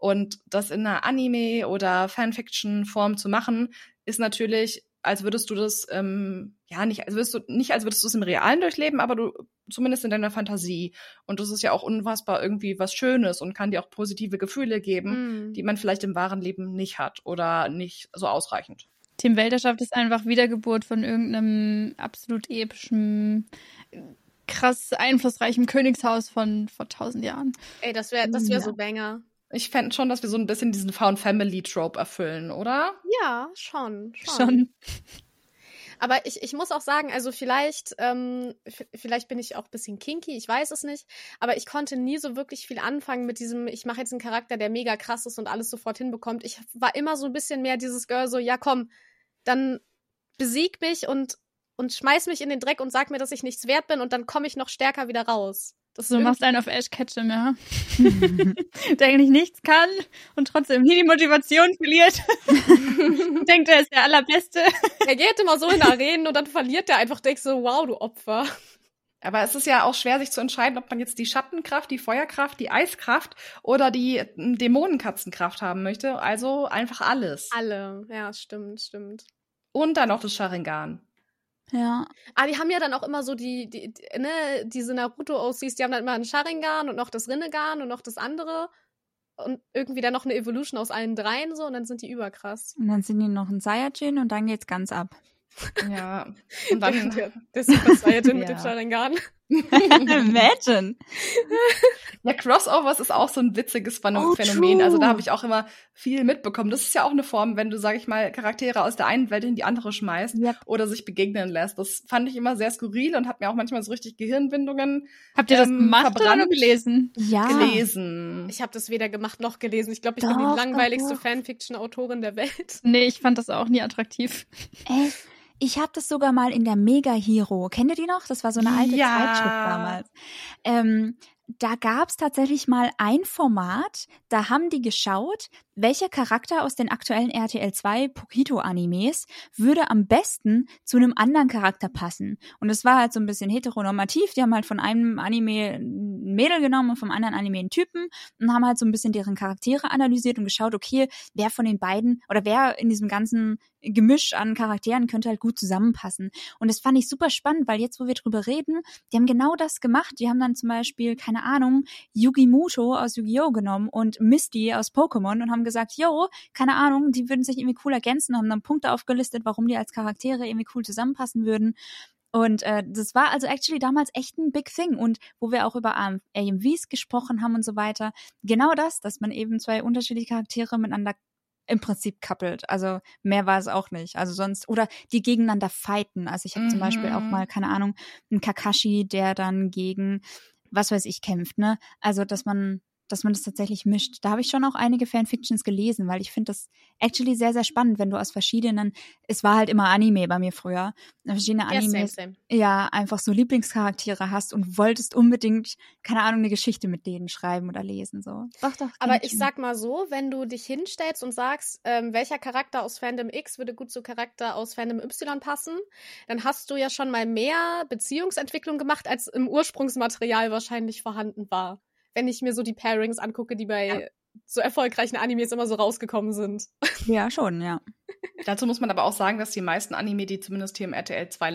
Und das in einer Anime- oder Fanfiction-Form zu machen, ist natürlich, als würdest du das, ähm, ja, nicht, als würdest du, nicht als würdest du es im Realen durchleben, aber du zumindest in deiner Fantasie. Und das ist ja auch unfassbar irgendwie was Schönes und kann dir auch positive Gefühle geben, mm. die man vielleicht im wahren Leben nicht hat oder nicht so ausreichend. Team Welterschaft ist einfach Wiedergeburt von irgendeinem absolut epischen krass einflussreichen Königshaus von vor tausend Jahren. Ey, das wäre das wär ja. so Banger. Ich fände schon, dass wir so ein bisschen diesen Found Family Trope erfüllen, oder? Ja, schon. Schon. schon. Aber ich, ich muss auch sagen, also vielleicht, ähm, vielleicht bin ich auch ein bisschen kinky, ich weiß es nicht. Aber ich konnte nie so wirklich viel anfangen mit diesem, ich mache jetzt einen Charakter, der mega krass ist und alles sofort hinbekommt. Ich war immer so ein bisschen mehr dieses Girl, so, ja komm, dann besieg mich und, und schmeiß mich in den Dreck und sag mir, dass ich nichts wert bin und dann komme ich noch stärker wieder raus. Das du machst einen auf Ash Ketchum, ja. (laughs) der eigentlich nichts kann und trotzdem nie die Motivation verliert. (laughs) Denkt, er ist der Allerbeste. Er geht immer so in Arenen und dann verliert er einfach, denkst so, wow, du Opfer. Aber es ist ja auch schwer, sich zu entscheiden, ob man jetzt die Schattenkraft, die Feuerkraft, die Eiskraft oder die Dämonenkatzenkraft haben möchte. Also einfach alles. Alle, ja, stimmt, stimmt. Und dann noch das Sharingan. Ja. Ah, die haben ja dann auch immer so die, die, die ne, diese Naruto-OCs, die haben dann immer einen Sharingan und noch das Rinnegan und noch das andere. Und irgendwie dann noch eine Evolution aus allen dreien so und dann sind die überkrass. Und dann sind die noch ein Saiyajin und dann geht's ganz ab. Ja. (laughs) Und dann der, der Super Saiyajin ja. (laughs) mit dem Sharingan. (laughs) Imagine. Ja, Crossovers ist auch so ein witziges oh, Phänomen. True. Also da habe ich auch immer viel mitbekommen. Das ist ja auch eine Form, wenn du, sag ich mal, Charaktere aus der einen Welt in die andere schmeißt yep. oder sich begegnen lässt. Das fand ich immer sehr skurril und hat mir auch manchmal so richtig Gehirnbindungen. Habt ihr das ähm, gemacht verbrannt. oder gelesen? Ja. Gelesen. Ich habe das weder gemacht noch gelesen. Ich glaube, ich doch, bin die langweiligste Fanfiction-Autorin der Welt. Nee, ich fand das auch nie attraktiv. Echt? Ich habe das sogar mal in der Mega Hero. Kennt ihr die noch? Das war so eine alte ja. Zeitschrift damals. Ähm, da gab's tatsächlich mal ein Format, da haben die geschaut, welcher Charakter aus den aktuellen RTL 2 Pokito Animes würde am besten zu einem anderen Charakter passen. Und es war halt so ein bisschen heteronormativ. Die haben halt von einem Anime ein Mädel genommen und vom anderen Anime einen Typen und haben halt so ein bisschen deren Charaktere analysiert und geschaut, okay, wer von den beiden oder wer in diesem ganzen Gemisch an Charakteren könnte halt gut zusammenpassen. Und das fand ich super spannend, weil jetzt, wo wir drüber reden, die haben genau das gemacht. Die haben dann zum Beispiel, keine Ahnung, Yugi Muto aus Yu-Gi-Oh! genommen und Misty aus Pokémon und haben gesagt, yo, keine Ahnung, die würden sich irgendwie cool ergänzen, haben dann Punkte aufgelistet, warum die als Charaktere irgendwie cool zusammenpassen würden. Und äh, das war also actually damals echt ein Big Thing. Und wo wir auch über ähm, AMVs gesprochen haben und so weiter, genau das, dass man eben zwei unterschiedliche Charaktere miteinander im Prinzip coupled. Also mehr war es auch nicht. Also sonst, oder die gegeneinander fighten. Also ich habe mhm. zum Beispiel auch mhm. mal, keine Ahnung, einen Kakashi, der dann gegen was weiß ich kämpft, ne? Also, dass man dass man das tatsächlich mischt. Da habe ich schon auch einige Fanfictions gelesen, weil ich finde das actually sehr, sehr spannend, wenn du aus verschiedenen, es war halt immer Anime bei mir früher, verschiedene Animes, ja, same, same. ja, einfach so Lieblingscharaktere hast und wolltest unbedingt, keine Ahnung, eine Geschichte mit denen schreiben oder lesen, so. Doch, doch. Aber ich sag mal so, wenn du dich hinstellst und sagst, ähm, welcher Charakter aus Fandom X würde gut zu Charakter aus Fandom Y passen, dann hast du ja schon mal mehr Beziehungsentwicklung gemacht, als im Ursprungsmaterial wahrscheinlich vorhanden war wenn ich mir so die Pairings angucke, die bei ja. so erfolgreichen Animes immer so rausgekommen sind. Ja, schon, ja. (laughs) Dazu muss man aber auch sagen, dass die meisten Anime, die zumindest hier im RTL 2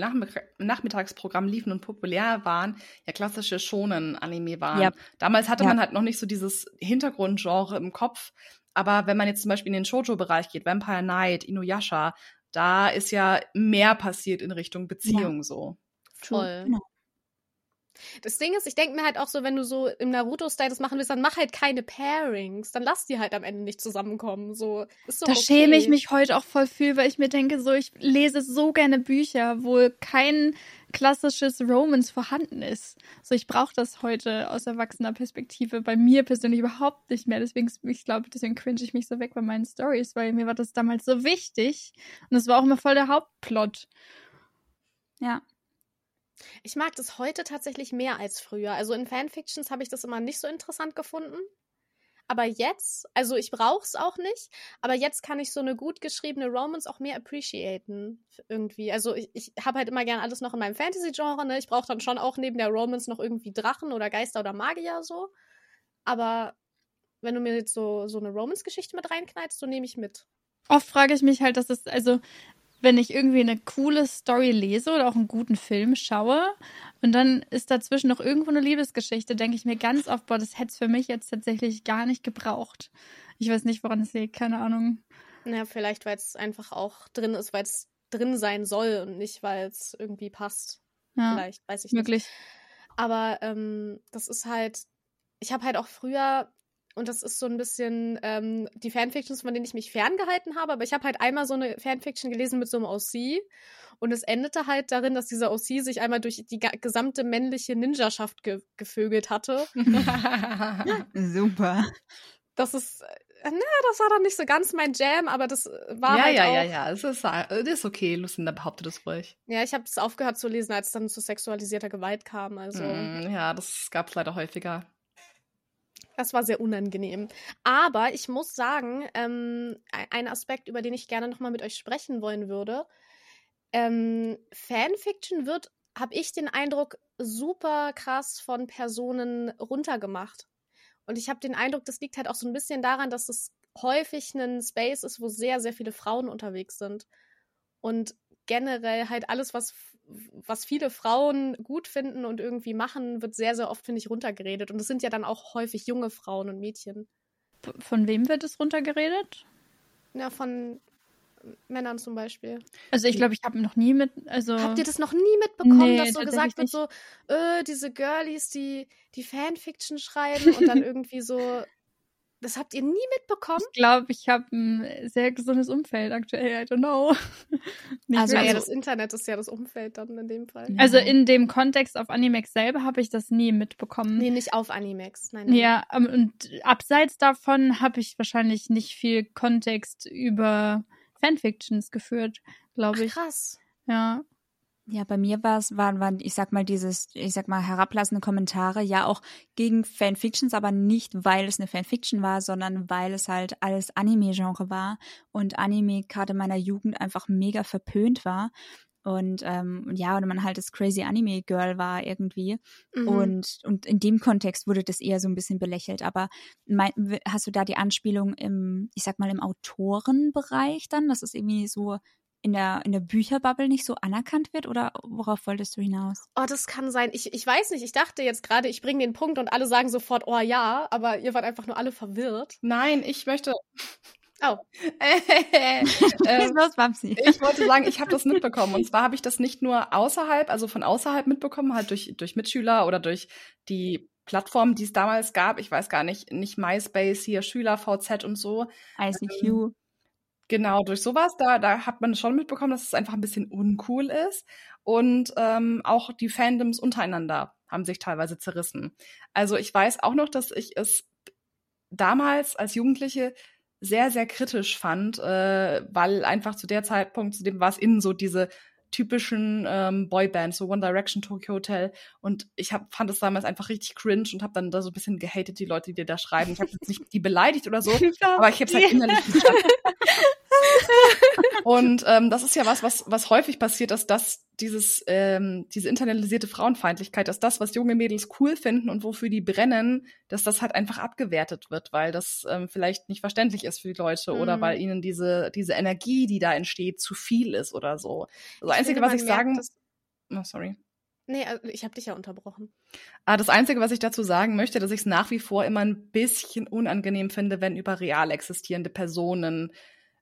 Nachmittagsprogramm liefen und populär waren, ja klassische Shonen-Anime waren. Ja. Damals hatte ja. man halt noch nicht so dieses Hintergrundgenre im Kopf. Aber wenn man jetzt zum Beispiel in den Shoujo-Bereich geht, Vampire Knight, Inuyasha, da ist ja mehr passiert in Richtung Beziehung so. Voll. Genau. Das Ding ist, ich denke mir halt auch so, wenn du so im Naruto-Style das machen willst, dann mach halt keine Pairings. Dann lass die halt am Ende nicht zusammenkommen. So, ist so da okay. schäme ich mich heute auch voll für, weil ich mir denke, so, ich lese so gerne Bücher, wo kein klassisches Romance vorhanden ist. So, ich brauche das heute aus erwachsener Perspektive bei mir persönlich überhaupt nicht mehr. Deswegen, ich glaube, deswegen cringe ich mich so weg bei meinen Stories, weil mir war das damals so wichtig. Und es war auch immer voll der Hauptplot. Ja. Ich mag das heute tatsächlich mehr als früher. Also in Fanfictions habe ich das immer nicht so interessant gefunden. Aber jetzt, also ich brauche es auch nicht, aber jetzt kann ich so eine gut geschriebene Romance auch mehr appreciaten irgendwie. Also ich, ich habe halt immer gern alles noch in meinem Fantasy-Genre, ne? Ich brauche dann schon auch neben der Romance noch irgendwie Drachen oder Geister oder Magier so. Aber wenn du mir jetzt so, so eine Romance-Geschichte mit reinknallst, so nehme ich mit. Oft frage ich mich halt, dass es, also wenn ich irgendwie eine coole Story lese oder auch einen guten Film schaue und dann ist dazwischen noch irgendwo eine Liebesgeschichte, denke ich mir ganz oft, boah, das hätte es für mich jetzt tatsächlich gar nicht gebraucht. Ich weiß nicht, woran es liegt, keine Ahnung. Naja, vielleicht, weil es einfach auch drin ist, weil es drin sein soll und nicht, weil es irgendwie passt. Ja, vielleicht, weiß ich möglich. nicht. Aber ähm, das ist halt, ich habe halt auch früher und das ist so ein bisschen ähm, die Fanfictions, von denen ich mich ferngehalten habe. Aber ich habe halt einmal so eine Fanfiction gelesen mit so einem OC. Und es endete halt darin, dass dieser OC sich einmal durch die gesamte männliche Ninjaschaft ge gevögelt hatte. (laughs) (laughs) Super. Das ist, äh, na, das war dann nicht so ganz mein Jam, aber das äh, war ja, halt ja, auch, ja, ja, es ist, äh, es ist okay. Lucinda behauptet es ruhig. Ja, ich habe es aufgehört zu lesen, als es dann zu sexualisierter Gewalt kam. Also mm, ja, das gab es leider häufiger. Das war sehr unangenehm. Aber ich muss sagen, ähm, ein Aspekt, über den ich gerne nochmal mit euch sprechen wollen würde. Ähm, Fanfiction wird, habe ich den Eindruck, super krass von Personen runtergemacht. Und ich habe den Eindruck, das liegt halt auch so ein bisschen daran, dass es häufig ein Space ist, wo sehr, sehr viele Frauen unterwegs sind. Und generell halt alles, was was viele Frauen gut finden und irgendwie machen, wird sehr, sehr oft, finde ich, runtergeredet. Und es sind ja dann auch häufig junge Frauen und Mädchen. Von wem wird es runtergeredet? Ja, von Männern zum Beispiel. Also ich glaube, ich habe noch nie mit, also habt ihr das noch nie mitbekommen, nee, dass so gesagt wird, so äh, diese Girlies, die die Fanfiction schreiben und dann (laughs) irgendwie so das habt ihr nie mitbekommen? Ich glaube, ich habe ein sehr gesundes Umfeld aktuell. I don't know. (laughs) also, ja, das Internet ist ja das Umfeld dann in dem Fall. Also in dem Kontext auf Animax selber habe ich das nie mitbekommen. Nee, nicht auf Animax. Nein, nein. Ja, ähm, und abseits davon habe ich wahrscheinlich nicht viel Kontext über Fanfictions geführt, glaube ich. Krass. Ja. Ja, bei mir war es, waren, waren, ich sag mal, dieses, ich sag mal, herablassende Kommentare, ja auch gegen Fanfictions, aber nicht, weil es eine Fanfiction war, sondern weil es halt alles Anime-Genre war und Anime gerade meiner Jugend einfach mega verpönt war. Und ähm, ja, und man halt das crazy Anime Girl war irgendwie. Mhm. Und, und in dem Kontext wurde das eher so ein bisschen belächelt. Aber mein, hast du da die Anspielung im, ich sag mal, im Autorenbereich dann, dass es irgendwie so in der, in der Bücherbubble nicht so anerkannt wird? Oder worauf wolltest du hinaus? Oh, das kann sein. Ich, ich weiß nicht. Ich dachte jetzt gerade, ich bringe den Punkt und alle sagen sofort, oh ja, aber ihr wart einfach nur alle verwirrt. Nein, ich möchte. Oh. äh, los, Babsi? Ich wollte sagen, ich habe das mitbekommen. Und zwar habe ich das nicht nur außerhalb, also von außerhalb mitbekommen, halt durch, durch Mitschüler oder durch die Plattformen, die es damals gab. Ich weiß gar nicht, nicht MySpace, hier Schüler, VZ und so. ICQ. Ähm, genau, durch sowas, da, da hat man schon mitbekommen, dass es einfach ein bisschen uncool ist. Und ähm, auch die Fandoms untereinander haben sich teilweise zerrissen. Also ich weiß auch noch, dass ich es damals als Jugendliche sehr, sehr kritisch fand, äh, weil einfach zu der Zeitpunkt, zu dem war es innen so diese typischen ähm, Boybands, so One Direction, Tokyo Hotel. Und ich hab, fand es damals einfach richtig cringe und habe dann da so ein bisschen gehatet, die Leute, die dir da schreiben. Ich habe jetzt nicht die beleidigt oder so, (laughs) aber ich habe es halt innerlich (laughs) (laughs) Und ähm, das ist ja was, was, was häufig passiert, dass das dieses, ähm, diese internalisierte Frauenfeindlichkeit, dass das, was junge Mädels cool finden und wofür die brennen, dass das halt einfach abgewertet wird, weil das ähm, vielleicht nicht verständlich ist für die Leute mhm. oder weil ihnen diese, diese Energie, die da entsteht, zu viel ist oder so. Das ich Einzige, finde, was ich sagen muss. Oh, sorry. Nee, also ich habe dich ja unterbrochen. Ah, das Einzige, was ich dazu sagen möchte, dass ich es nach wie vor immer ein bisschen unangenehm finde, wenn über real existierende Personen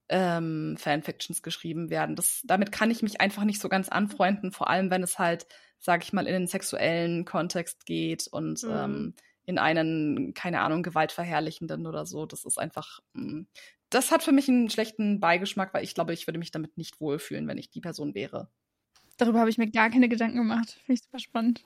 ähm, Fanfictions geschrieben werden. Das, damit kann ich mich einfach nicht so ganz anfreunden, vor allem wenn es halt, sag ich mal, in den sexuellen Kontext geht und mhm. ähm, in einen, keine Ahnung, gewaltverherrlichenden oder so. Das ist einfach, mh. Mm, das hat für mich einen schlechten Beigeschmack, weil ich glaube, ich würde mich damit nicht wohlfühlen, wenn ich die Person wäre. Darüber habe ich mir gar keine Gedanken gemacht. Finde ich super spannend.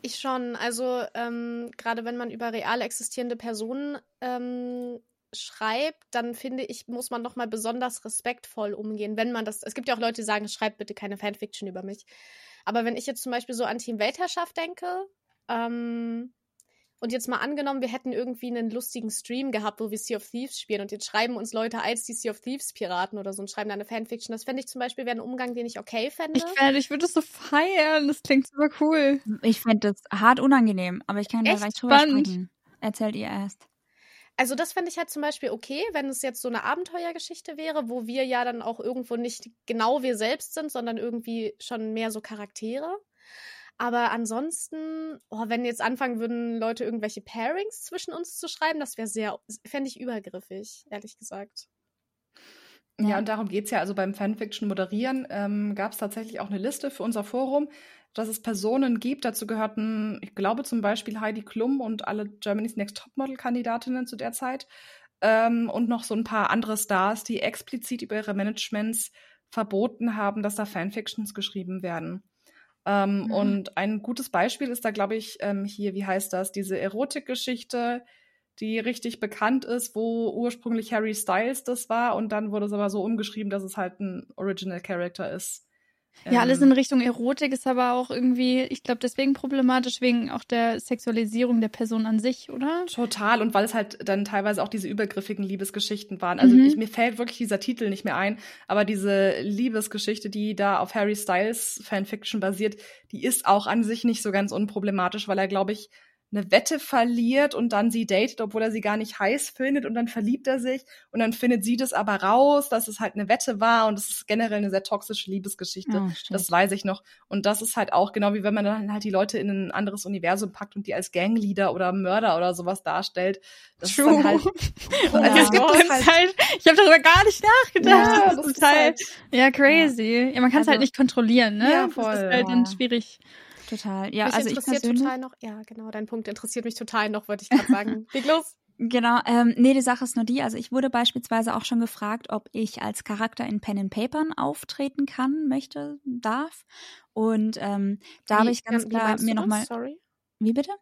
Ich schon. Also ähm, gerade wenn man über real existierende Personen ähm, schreibt, dann finde ich, muss man nochmal besonders respektvoll umgehen, wenn man das. Es gibt ja auch Leute, die sagen, schreibt bitte keine Fanfiction über mich. Aber wenn ich jetzt zum Beispiel so an Team Weltherrschaft denke, ähm, und jetzt mal angenommen, wir hätten irgendwie einen lustigen Stream gehabt, wo wir Sea of Thieves spielen und jetzt schreiben uns Leute als die Sea of Thieves Piraten oder so und schreiben da eine Fanfiction. Das fände ich zum Beispiel wäre ein Umgang, den ich okay fände. Ich, ich würde das so feiern. Das klingt super cool. Ich fände das hart unangenehm, aber ich kann da gleich drüber sprechen. Erzählt ihr erst. Also das fände ich halt zum Beispiel okay, wenn es jetzt so eine Abenteuergeschichte wäre, wo wir ja dann auch irgendwo nicht genau wir selbst sind, sondern irgendwie schon mehr so Charaktere. Aber ansonsten, oh, wenn jetzt anfangen würden, Leute irgendwelche Pairings zwischen uns zu schreiben, das wäre sehr, fände ich übergriffig, ehrlich gesagt. Ja, und darum geht's ja. Also beim Fanfiction moderieren ähm, gab es tatsächlich auch eine Liste für unser Forum, dass es Personen gibt. Dazu gehörten, ich glaube zum Beispiel Heidi Klum und alle Germany's Next Topmodel-Kandidatinnen zu der Zeit. Ähm, und noch so ein paar andere Stars, die explizit über ihre Managements verboten haben, dass da Fanfictions geschrieben werden. Ähm, mhm. Und ein gutes Beispiel ist da, glaube ich, ähm, hier, wie heißt das, diese Erotikgeschichte, die richtig bekannt ist, wo ursprünglich Harry Styles das war und dann wurde es aber so umgeschrieben, dass es halt ein Original Character ist. Ja, alles ähm. in Richtung Erotik ist aber auch irgendwie, ich glaube, deswegen problematisch, wegen auch der Sexualisierung der Person an sich, oder? Total. Und weil es halt dann teilweise auch diese übergriffigen Liebesgeschichten waren. Also mhm. ich, mir fällt wirklich dieser Titel nicht mehr ein, aber diese Liebesgeschichte, die da auf Harry Styles Fanfiction basiert, die ist auch an sich nicht so ganz unproblematisch, weil er, glaube ich, eine Wette verliert und dann sie datet, obwohl er sie gar nicht heiß findet und dann verliebt er sich und dann findet sie das aber raus, dass es halt eine Wette war und es ist generell eine sehr toxische Liebesgeschichte. Oh, das weiß ich noch. Und das ist halt auch genau wie wenn man dann halt die Leute in ein anderes Universum packt und die als Gangleader oder Mörder oder sowas darstellt. Das True. ist dann halt. (laughs) ja. es gibt halt, halt, ich habe darüber gar nicht nachgedacht. Ja, das, ist halt, ja crazy. Ja, man kann es halt also, halt nicht kontrollieren, ne? Ja, voll. Das ist halt dann schwierig. Total. Ja, mich also interessiert ich total noch. Ja, genau, dein Punkt interessiert mich total noch, wollte ich gerade sagen. (laughs) Leg los. Genau, ähm, nee, die Sache ist nur die, also ich wurde beispielsweise auch schon gefragt, ob ich als Charakter in Pen and Papern auftreten kann, möchte, darf. Und ähm, da habe ich ganz klar mir nochmal. Sorry. Wie bitte?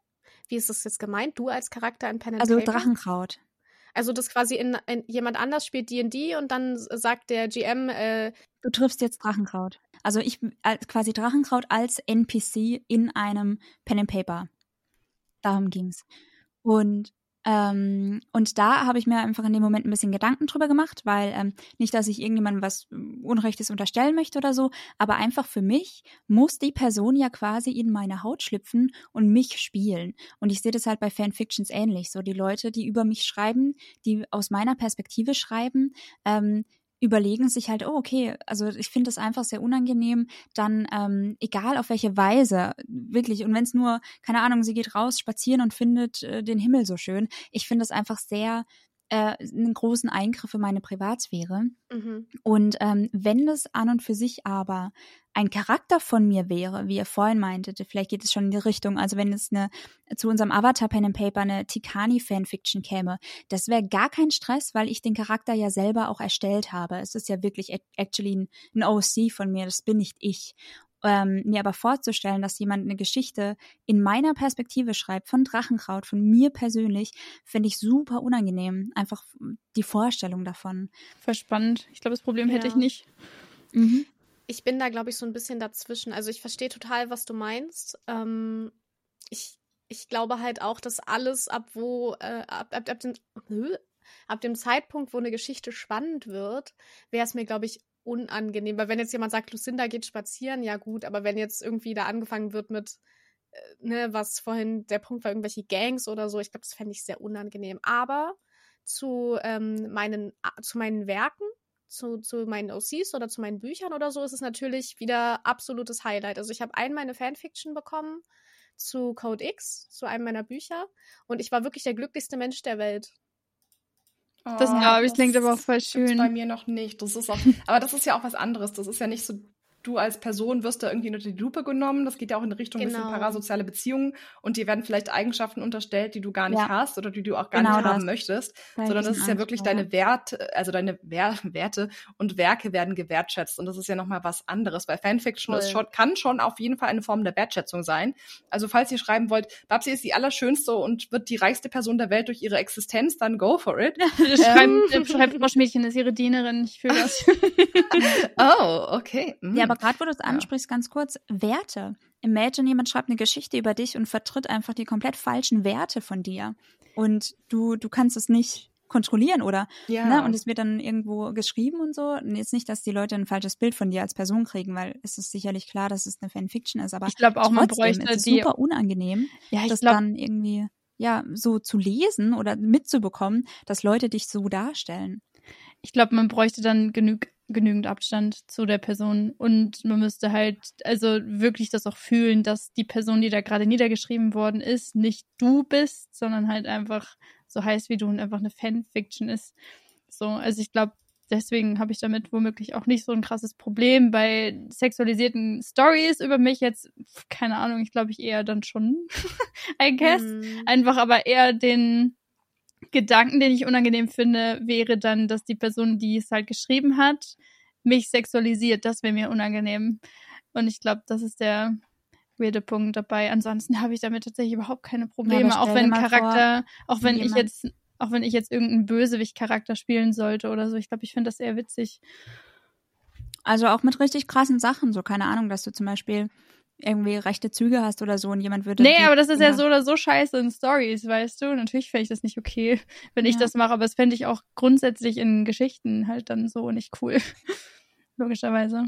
Wie ist das jetzt gemeint? Du als Charakter in Pen and also Paper? Also Drachenkraut. Also das quasi in, in jemand anders spielt D&D und dann sagt der GM, äh, du triffst jetzt Drachenkraut. Also ich als quasi Drachenkraut als NPC in einem Pen and Paper. Darum ging's. Und ähm, und da habe ich mir einfach in dem Moment ein bisschen Gedanken drüber gemacht, weil ähm, nicht, dass ich irgendjemandem was Unrechtes unterstellen möchte oder so, aber einfach für mich muss die Person ja quasi in meine Haut schlüpfen und mich spielen. Und ich sehe das halt bei Fanfictions ähnlich. So die Leute, die über mich schreiben, die aus meiner Perspektive schreiben, ähm, überlegen sich halt, oh, okay, also ich finde das einfach sehr unangenehm, dann ähm, egal auf welche Weise, wirklich, und wenn es nur, keine Ahnung, sie geht raus, spazieren und findet äh, den Himmel so schön, ich finde es einfach sehr äh, einen großen Eingriff in meine Privatsphäre. Mhm. Und ähm, wenn das an und für sich aber ein Charakter von mir wäre, wie ihr vorhin meintet, vielleicht geht es schon in die Richtung, also wenn es eine zu unserem Avatar Pen and Paper eine Tikani Fanfiction käme, das wäre gar kein Stress, weil ich den Charakter ja selber auch erstellt habe. Es ist ja wirklich actually ein OC von mir, das bin nicht ich. Ähm, mir aber vorzustellen, dass jemand eine Geschichte in meiner Perspektive schreibt, von Drachenkraut, von mir persönlich, finde ich super unangenehm. Einfach die Vorstellung davon. Verspannend. Ich glaube, das Problem ja. hätte ich nicht. Mhm. Ich bin da, glaube ich, so ein bisschen dazwischen. Also ich verstehe total, was du meinst. Ähm, ich, ich glaube halt auch, dass alles ab wo, äh, ab, ab, ab, dem, (laughs) ab dem Zeitpunkt, wo eine Geschichte spannend wird, wäre es mir, glaube ich, unangenehm. Weil wenn jetzt jemand sagt, Lucinda geht spazieren, ja gut, aber wenn jetzt irgendwie da angefangen wird mit, äh, ne, was vorhin der Punkt war, irgendwelche Gangs oder so, ich glaube, das fände ich sehr unangenehm. Aber zu, ähm, meinen, zu meinen Werken, zu, zu meinen OCs oder zu meinen Büchern oder so, ist es natürlich wieder absolutes Highlight. Also ich habe einmal eine Fanfiction bekommen zu Code X, zu einem meiner Bücher, und ich war wirklich der glücklichste Mensch der Welt. Das, oh, das klingt aber auch voll schön. Bei mir noch nicht. Das ist auch, aber das ist ja auch was anderes. Das ist ja nicht so du als Person wirst da irgendwie unter die Lupe genommen. Das geht ja auch in Richtung genau. bisschen parasoziale Beziehungen und dir werden vielleicht Eigenschaften unterstellt, die du gar nicht ja. hast oder die du auch gar genau nicht das. haben möchtest, Weil sondern das ist ja wirklich deine Werte, also deine Wer Werte und Werke werden gewertschätzt und das ist ja nochmal was anderes. Weil Fanfiction ist schon, kann schon auf jeden Fall eine Form der Wertschätzung sein. Also falls ihr schreiben wollt, Babsi ist die allerschönste und wird die reichste Person der Welt durch ihre Existenz, dann go for it. (laughs) ähm. schreibt, schreibt Froschmädchen ist ihre Dienerin. Ich fühle das. (laughs) (laughs) oh, okay. Mhm. Ja, aber gerade wo du es ansprichst, ja. ganz kurz, Werte. Imagine, jemand schreibt eine Geschichte über dich und vertritt einfach die komplett falschen Werte von dir. Und du, du kannst es nicht kontrollieren oder ja. ne, und es wird dann irgendwo geschrieben und so. Und jetzt nicht, dass die Leute ein falsches Bild von dir als Person kriegen, weil es ist sicherlich klar, dass es eine Fanfiction ist, aber ich glaube auch man bräuchte ist es die super unangenehm, ja, ich das glaub, dann irgendwie ja so zu lesen oder mitzubekommen, dass Leute dich so darstellen. Ich glaube, man bräuchte dann genug genügend Abstand zu der Person und man müsste halt also wirklich das auch fühlen, dass die Person, die da gerade niedergeschrieben worden ist, nicht du bist, sondern halt einfach so heißt wie du und einfach eine Fanfiction ist. So, also ich glaube, deswegen habe ich damit womöglich auch nicht so ein krasses Problem bei sexualisierten Stories über mich jetzt keine Ahnung, ich glaube ich eher dann schon (laughs) I guess, mm. einfach aber eher den Gedanken, den ich unangenehm finde, wäre dann, dass die Person, die es halt geschrieben hat, mich sexualisiert. Das wäre mir unangenehm. Und ich glaube, das ist der weirde Punkt dabei. Ansonsten habe ich damit tatsächlich überhaupt keine Probleme, ja, auch wenn Charakter, vor, auch wenn ich jetzt, auch wenn ich jetzt irgendeinen Bösewicht-Charakter spielen sollte oder so. Ich glaube, ich finde das eher witzig. Also auch mit richtig krassen Sachen, so keine Ahnung, dass du zum Beispiel irgendwie rechte Züge hast oder so und jemand würde. Nee, aber das ist ja so oder so scheiße in Stories, weißt du? Natürlich fände ich das nicht okay, (laughs) wenn ich das mache, aber es fände ich auch grundsätzlich in Geschichten halt dann so nicht cool. (laughs) Logischerweise.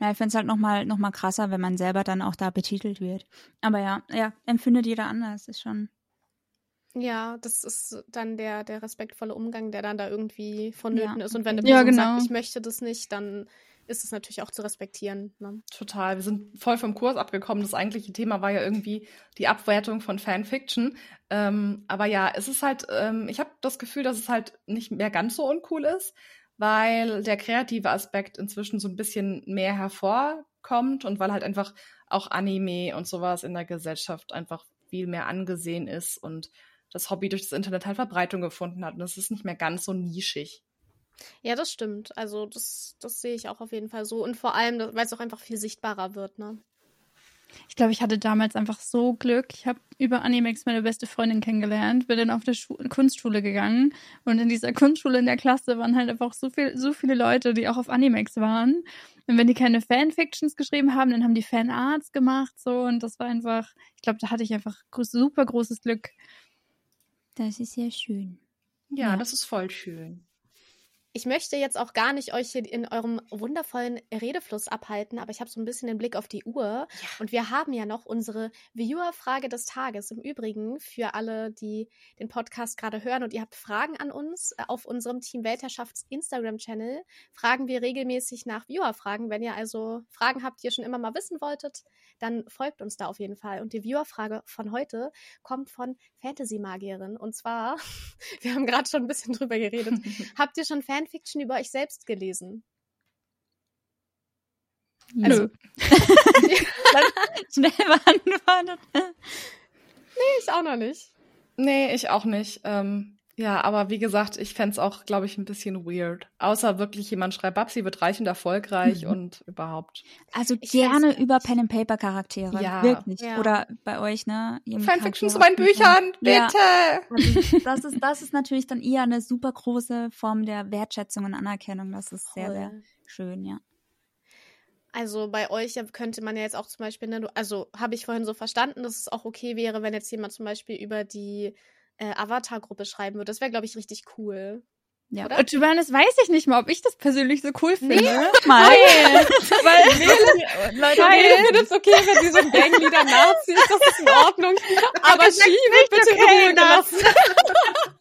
Ja, ich finde es halt nochmal noch mal krasser, wenn man selber dann auch da betitelt wird. Aber ja, ja, empfindet jeder anders, ist schon. Ja, das ist dann der, der respektvolle Umgang, der dann da irgendwie vonnöten ja. ist. Und wenn eine Person ja, genau. sagt, ich möchte das nicht, dann ist es natürlich auch zu respektieren. Ne? Total. Wir sind voll vom Kurs abgekommen. Das eigentliche Thema war ja irgendwie die Abwertung von Fanfiction. Ähm, aber ja, es ist halt, ähm, ich habe das Gefühl, dass es halt nicht mehr ganz so uncool ist, weil der kreative Aspekt inzwischen so ein bisschen mehr hervorkommt und weil halt einfach auch Anime und sowas in der Gesellschaft einfach viel mehr angesehen ist und das Hobby durch das Internet halt Verbreitung gefunden hat. Und es ist nicht mehr ganz so nischig. Ja, das stimmt. Also das, das sehe ich auch auf jeden Fall so. Und vor allem, weil es auch einfach viel sichtbarer wird, ne? Ich glaube, ich hatte damals einfach so Glück. Ich habe über Animex meine beste Freundin kennengelernt, bin dann auf der Schu Kunstschule gegangen und in dieser Kunstschule in der Klasse waren halt einfach so viel, so viele Leute, die auch auf Animex waren. Und wenn die keine Fanfictions geschrieben haben, dann haben die Fanarts gemacht so und das war einfach, ich glaube, da hatte ich einfach super großes Glück. Das ist sehr schön. Ja, ja. das ist voll schön. Ich möchte jetzt auch gar nicht euch hier in eurem wundervollen Redefluss abhalten, aber ich habe so ein bisschen den Blick auf die Uhr. Ja. Und wir haben ja noch unsere Viewer-Frage des Tages. Im Übrigen für alle, die den Podcast gerade hören und ihr habt Fragen an uns, äh, auf unserem Team Weltherrschafts Instagram-Channel fragen wir regelmäßig nach Viewer-Fragen. Wenn ihr also Fragen habt, die ihr schon immer mal wissen wolltet, dann folgt uns da auf jeden Fall. Und die Viewer-Frage von heute kommt von Fantasy-Magierin. Und zwar, (laughs) wir haben gerade schon ein bisschen drüber geredet. (laughs) habt ihr schon Fantasy Fanfiction über euch selbst gelesen? Also, Nö. (laughs) Schnell beantwortet. Nee, ich auch noch nicht. Nee, ich auch nicht. Ähm, ja, aber wie gesagt, ich fände auch, glaube ich, ein bisschen weird. Außer wirklich jemand schreibt, Babsi wird reich und erfolgreich mhm. und überhaupt. Also ich gerne über Pen and Paper Charaktere. Ja. Wirklich. Ja. Oder bei euch, ne? Fanfiction zu meinen Büchern, bitte! Ja. Also das, ist, das ist natürlich dann eher eine super große Form der Wertschätzung und Anerkennung. Das ist Voll. sehr, sehr schön, ja. Also bei euch könnte man ja jetzt auch zum Beispiel, ne, also habe ich vorhin so verstanden, dass es auch okay wäre, wenn jetzt jemand zum Beispiel über die äh, Avatar-Gruppe schreiben würde. Das wäre, glaube ich, richtig cool. Ja. Oder? Und Johannes weiß ich nicht mal, ob ich das persönlich so cool finde. Nee, mal. (laughs) Weil, weil Nele, Leute, Nele findet es okay, wenn sie so (laughs) ein Gangleader Nazi ist, das ist in Ordnung. Aber wird bitte okay, in gelassen.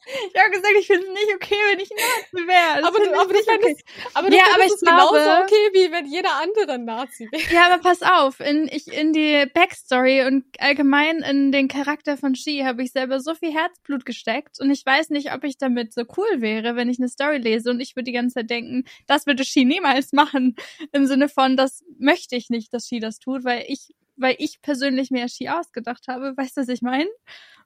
Ich habe gesagt, ich finde es nicht okay, wenn ich Nazi wäre. Aber, du, aber, ich okay. aber du ja, aber ich glaube, genauso okay, wie wenn jeder andere Nazi wäre. Ja, aber pass auf, in, ich, in die Backstory und allgemein in den Charakter von Ski habe ich selber so viel Herzblut gesteckt und ich weiß nicht, ob ich damit so cool wäre, wenn ich eine Story lese und ich würde die ganze Zeit denken, das würde Ski niemals machen. Im Sinne von, das möchte ich nicht, dass Ski das tut, weil ich, weil ich persönlich mir Ski ausgedacht habe. Weißt du, was ich meine?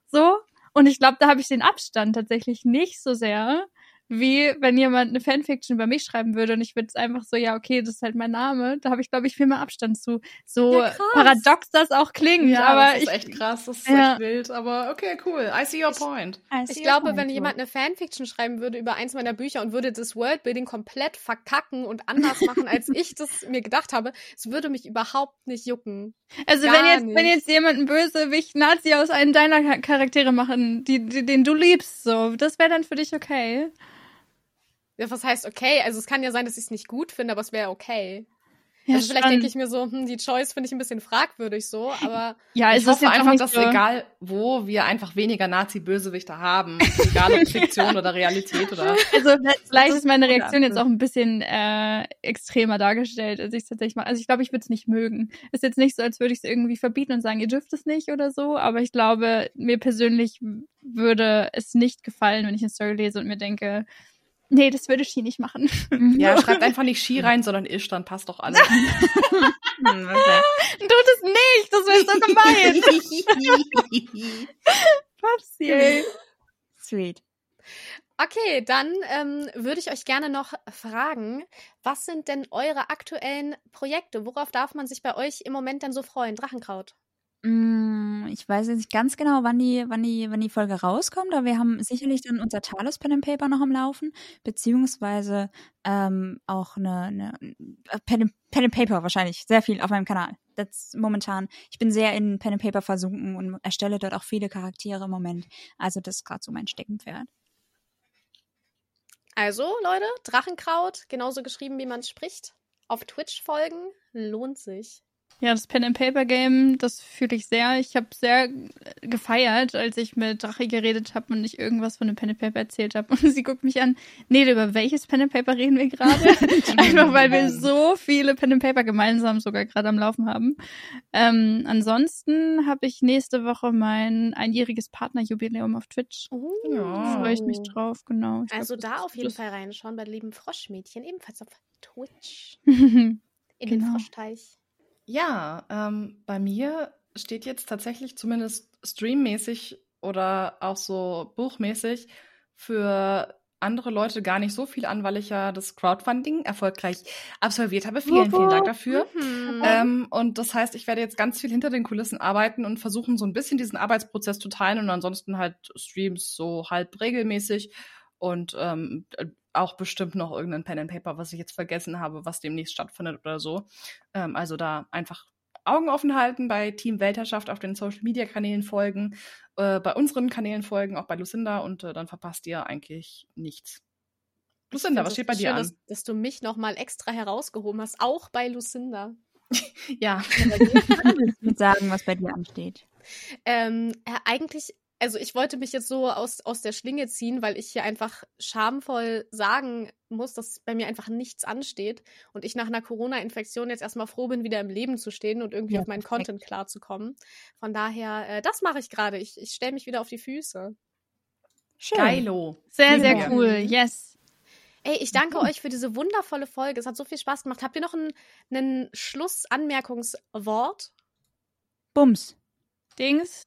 So. Und ich glaube, da habe ich den Abstand tatsächlich nicht so sehr wie wenn jemand eine Fanfiction über mich schreiben würde und ich würde es einfach so, ja, okay, das ist halt mein Name. Da habe ich, glaube ich, viel mehr Abstand zu. So ja, paradox das auch klingt. Ja, aber das ist ich, echt krass, das ist ja. echt wild. Aber okay, cool. I see your point. Ich, ich glaube, point, wenn jemand eine Fanfiction schreiben würde über eins meiner Bücher und würde das Worldbuilding komplett verkacken und anders machen, als (laughs) ich das mir gedacht habe, es würde mich überhaupt nicht jucken. Also Gar wenn jetzt, nicht. wenn jetzt jemand einen Bösewicht Nazi aus einem deiner Charaktere machen, die, die, den du liebst, so, das wäre dann für dich okay. Ja, was heißt okay? Also es kann ja sein, dass ich es nicht gut finde, aber es wäre okay. Ja, also vielleicht denke ich mir so, hm, die Choice finde ich ein bisschen fragwürdig so, aber ja, ich hoffe einfach, dass so egal wo wir einfach weniger Nazi-Bösewichte haben, (laughs) egal ob Fiktion oder Realität oder. (laughs) Also (laughs) vielleicht ist meine Reaktion jetzt auch ein bisschen äh, extremer dargestellt, als ich es tatsächlich mache. Also ich glaube, ich würde es nicht mögen. Ist jetzt nicht so, als würde ich es irgendwie verbieten und sagen, ihr dürft es nicht oder so, aber ich glaube, mir persönlich würde es nicht gefallen, wenn ich eine Story lese und mir denke, Nee, das würde Ski nicht machen. Ja, (laughs) schreibt einfach nicht Ski rein, sondern Isch, dann passt doch alles. (laughs) Hm, okay. Du das nicht, das wäre so gemein. (laughs) Papsi. Sweet. Okay, dann ähm, würde ich euch gerne noch fragen, was sind denn eure aktuellen Projekte? Worauf darf man sich bei euch im Moment denn so freuen? Drachenkraut. Mm, ich weiß jetzt nicht ganz genau, wann die, wann die, wann die Folge rauskommt, aber wir haben sicherlich dann unser Talos Pen and Paper noch am Laufen, beziehungsweise ähm, auch eine, eine äh, Pen, and, Pen and Paper wahrscheinlich sehr viel auf meinem Kanal. Das momentan. Ich bin sehr in Pen and Paper versunken und erstelle dort auch viele Charaktere im Moment. Also das ist gerade so mein Steckenpferd. Also Leute, Drachenkraut, genauso geschrieben, wie man spricht. Auf Twitch folgen lohnt sich. Ja, das Pen and Paper Game, das fühle ich sehr. Ich habe sehr gefeiert, als ich mit Drache geredet habe und ich irgendwas von dem Pen and Paper erzählt habe. (laughs) Und sie guckt mich an. Nee, über welches Pen and Paper reden wir gerade? (laughs) Einfach weil wir so viele Pen and Paper gemeinsam sogar gerade am Laufen haben. Ähm, ansonsten habe ich nächste Woche mein einjähriges Partnerjubiläum auf Twitch. Oh. Ja. Freue ich mich drauf, genau. Ich also glaub, da auf jeden Fall reinschauen bei lieben Froschmädchen, ebenfalls auf Twitch. (laughs) In genau. den Froschteich. Ja, ähm, bei mir steht jetzt tatsächlich zumindest streammäßig oder auch so buchmäßig für andere Leute gar nicht so viel an, weil ich ja das Crowdfunding erfolgreich absolviert habe. Vielen, vielen Dank dafür. Mhm. Ähm, und das heißt, ich werde jetzt ganz viel hinter den Kulissen arbeiten und versuchen, so ein bisschen diesen Arbeitsprozess zu teilen und ansonsten halt Streams so halb regelmäßig und ähm, auch bestimmt noch irgendein Pen and Paper, was ich jetzt vergessen habe, was demnächst stattfindet oder so. Ähm, also da einfach Augen offen halten, bei Team Weltherrschaft auf den Social Media Kanälen folgen, äh, bei unseren Kanälen folgen, auch bei Lucinda und äh, dann verpasst ihr eigentlich nichts. Lucinda, was steht bei dir schön, an? Dass, dass du mich nochmal extra herausgehoben hast, auch bei Lucinda. (laughs) ja. Ich sagen, was bei dir ansteht. (laughs) Ähm, äh, eigentlich, also ich wollte mich jetzt so aus, aus der Schlinge ziehen, weil ich hier einfach schamvoll sagen muss, dass bei mir einfach nichts ansteht und ich nach einer Corona-Infektion jetzt erstmal froh bin, wieder im Leben zu stehen und irgendwie Ja, auf meinen perfekt. Content klarzukommen. Von daher, äh, das mache ich gerade. Ich, ich stelle mich wieder auf die Füße. Schön. Geilo. Sehr, sehr cool. Yes. Ey, ich danke euch für diese wundervolle Folge. Es hat so viel Spaß gemacht. Habt ihr noch ein, ein Schlussanmerkungswort? Bums. Dings.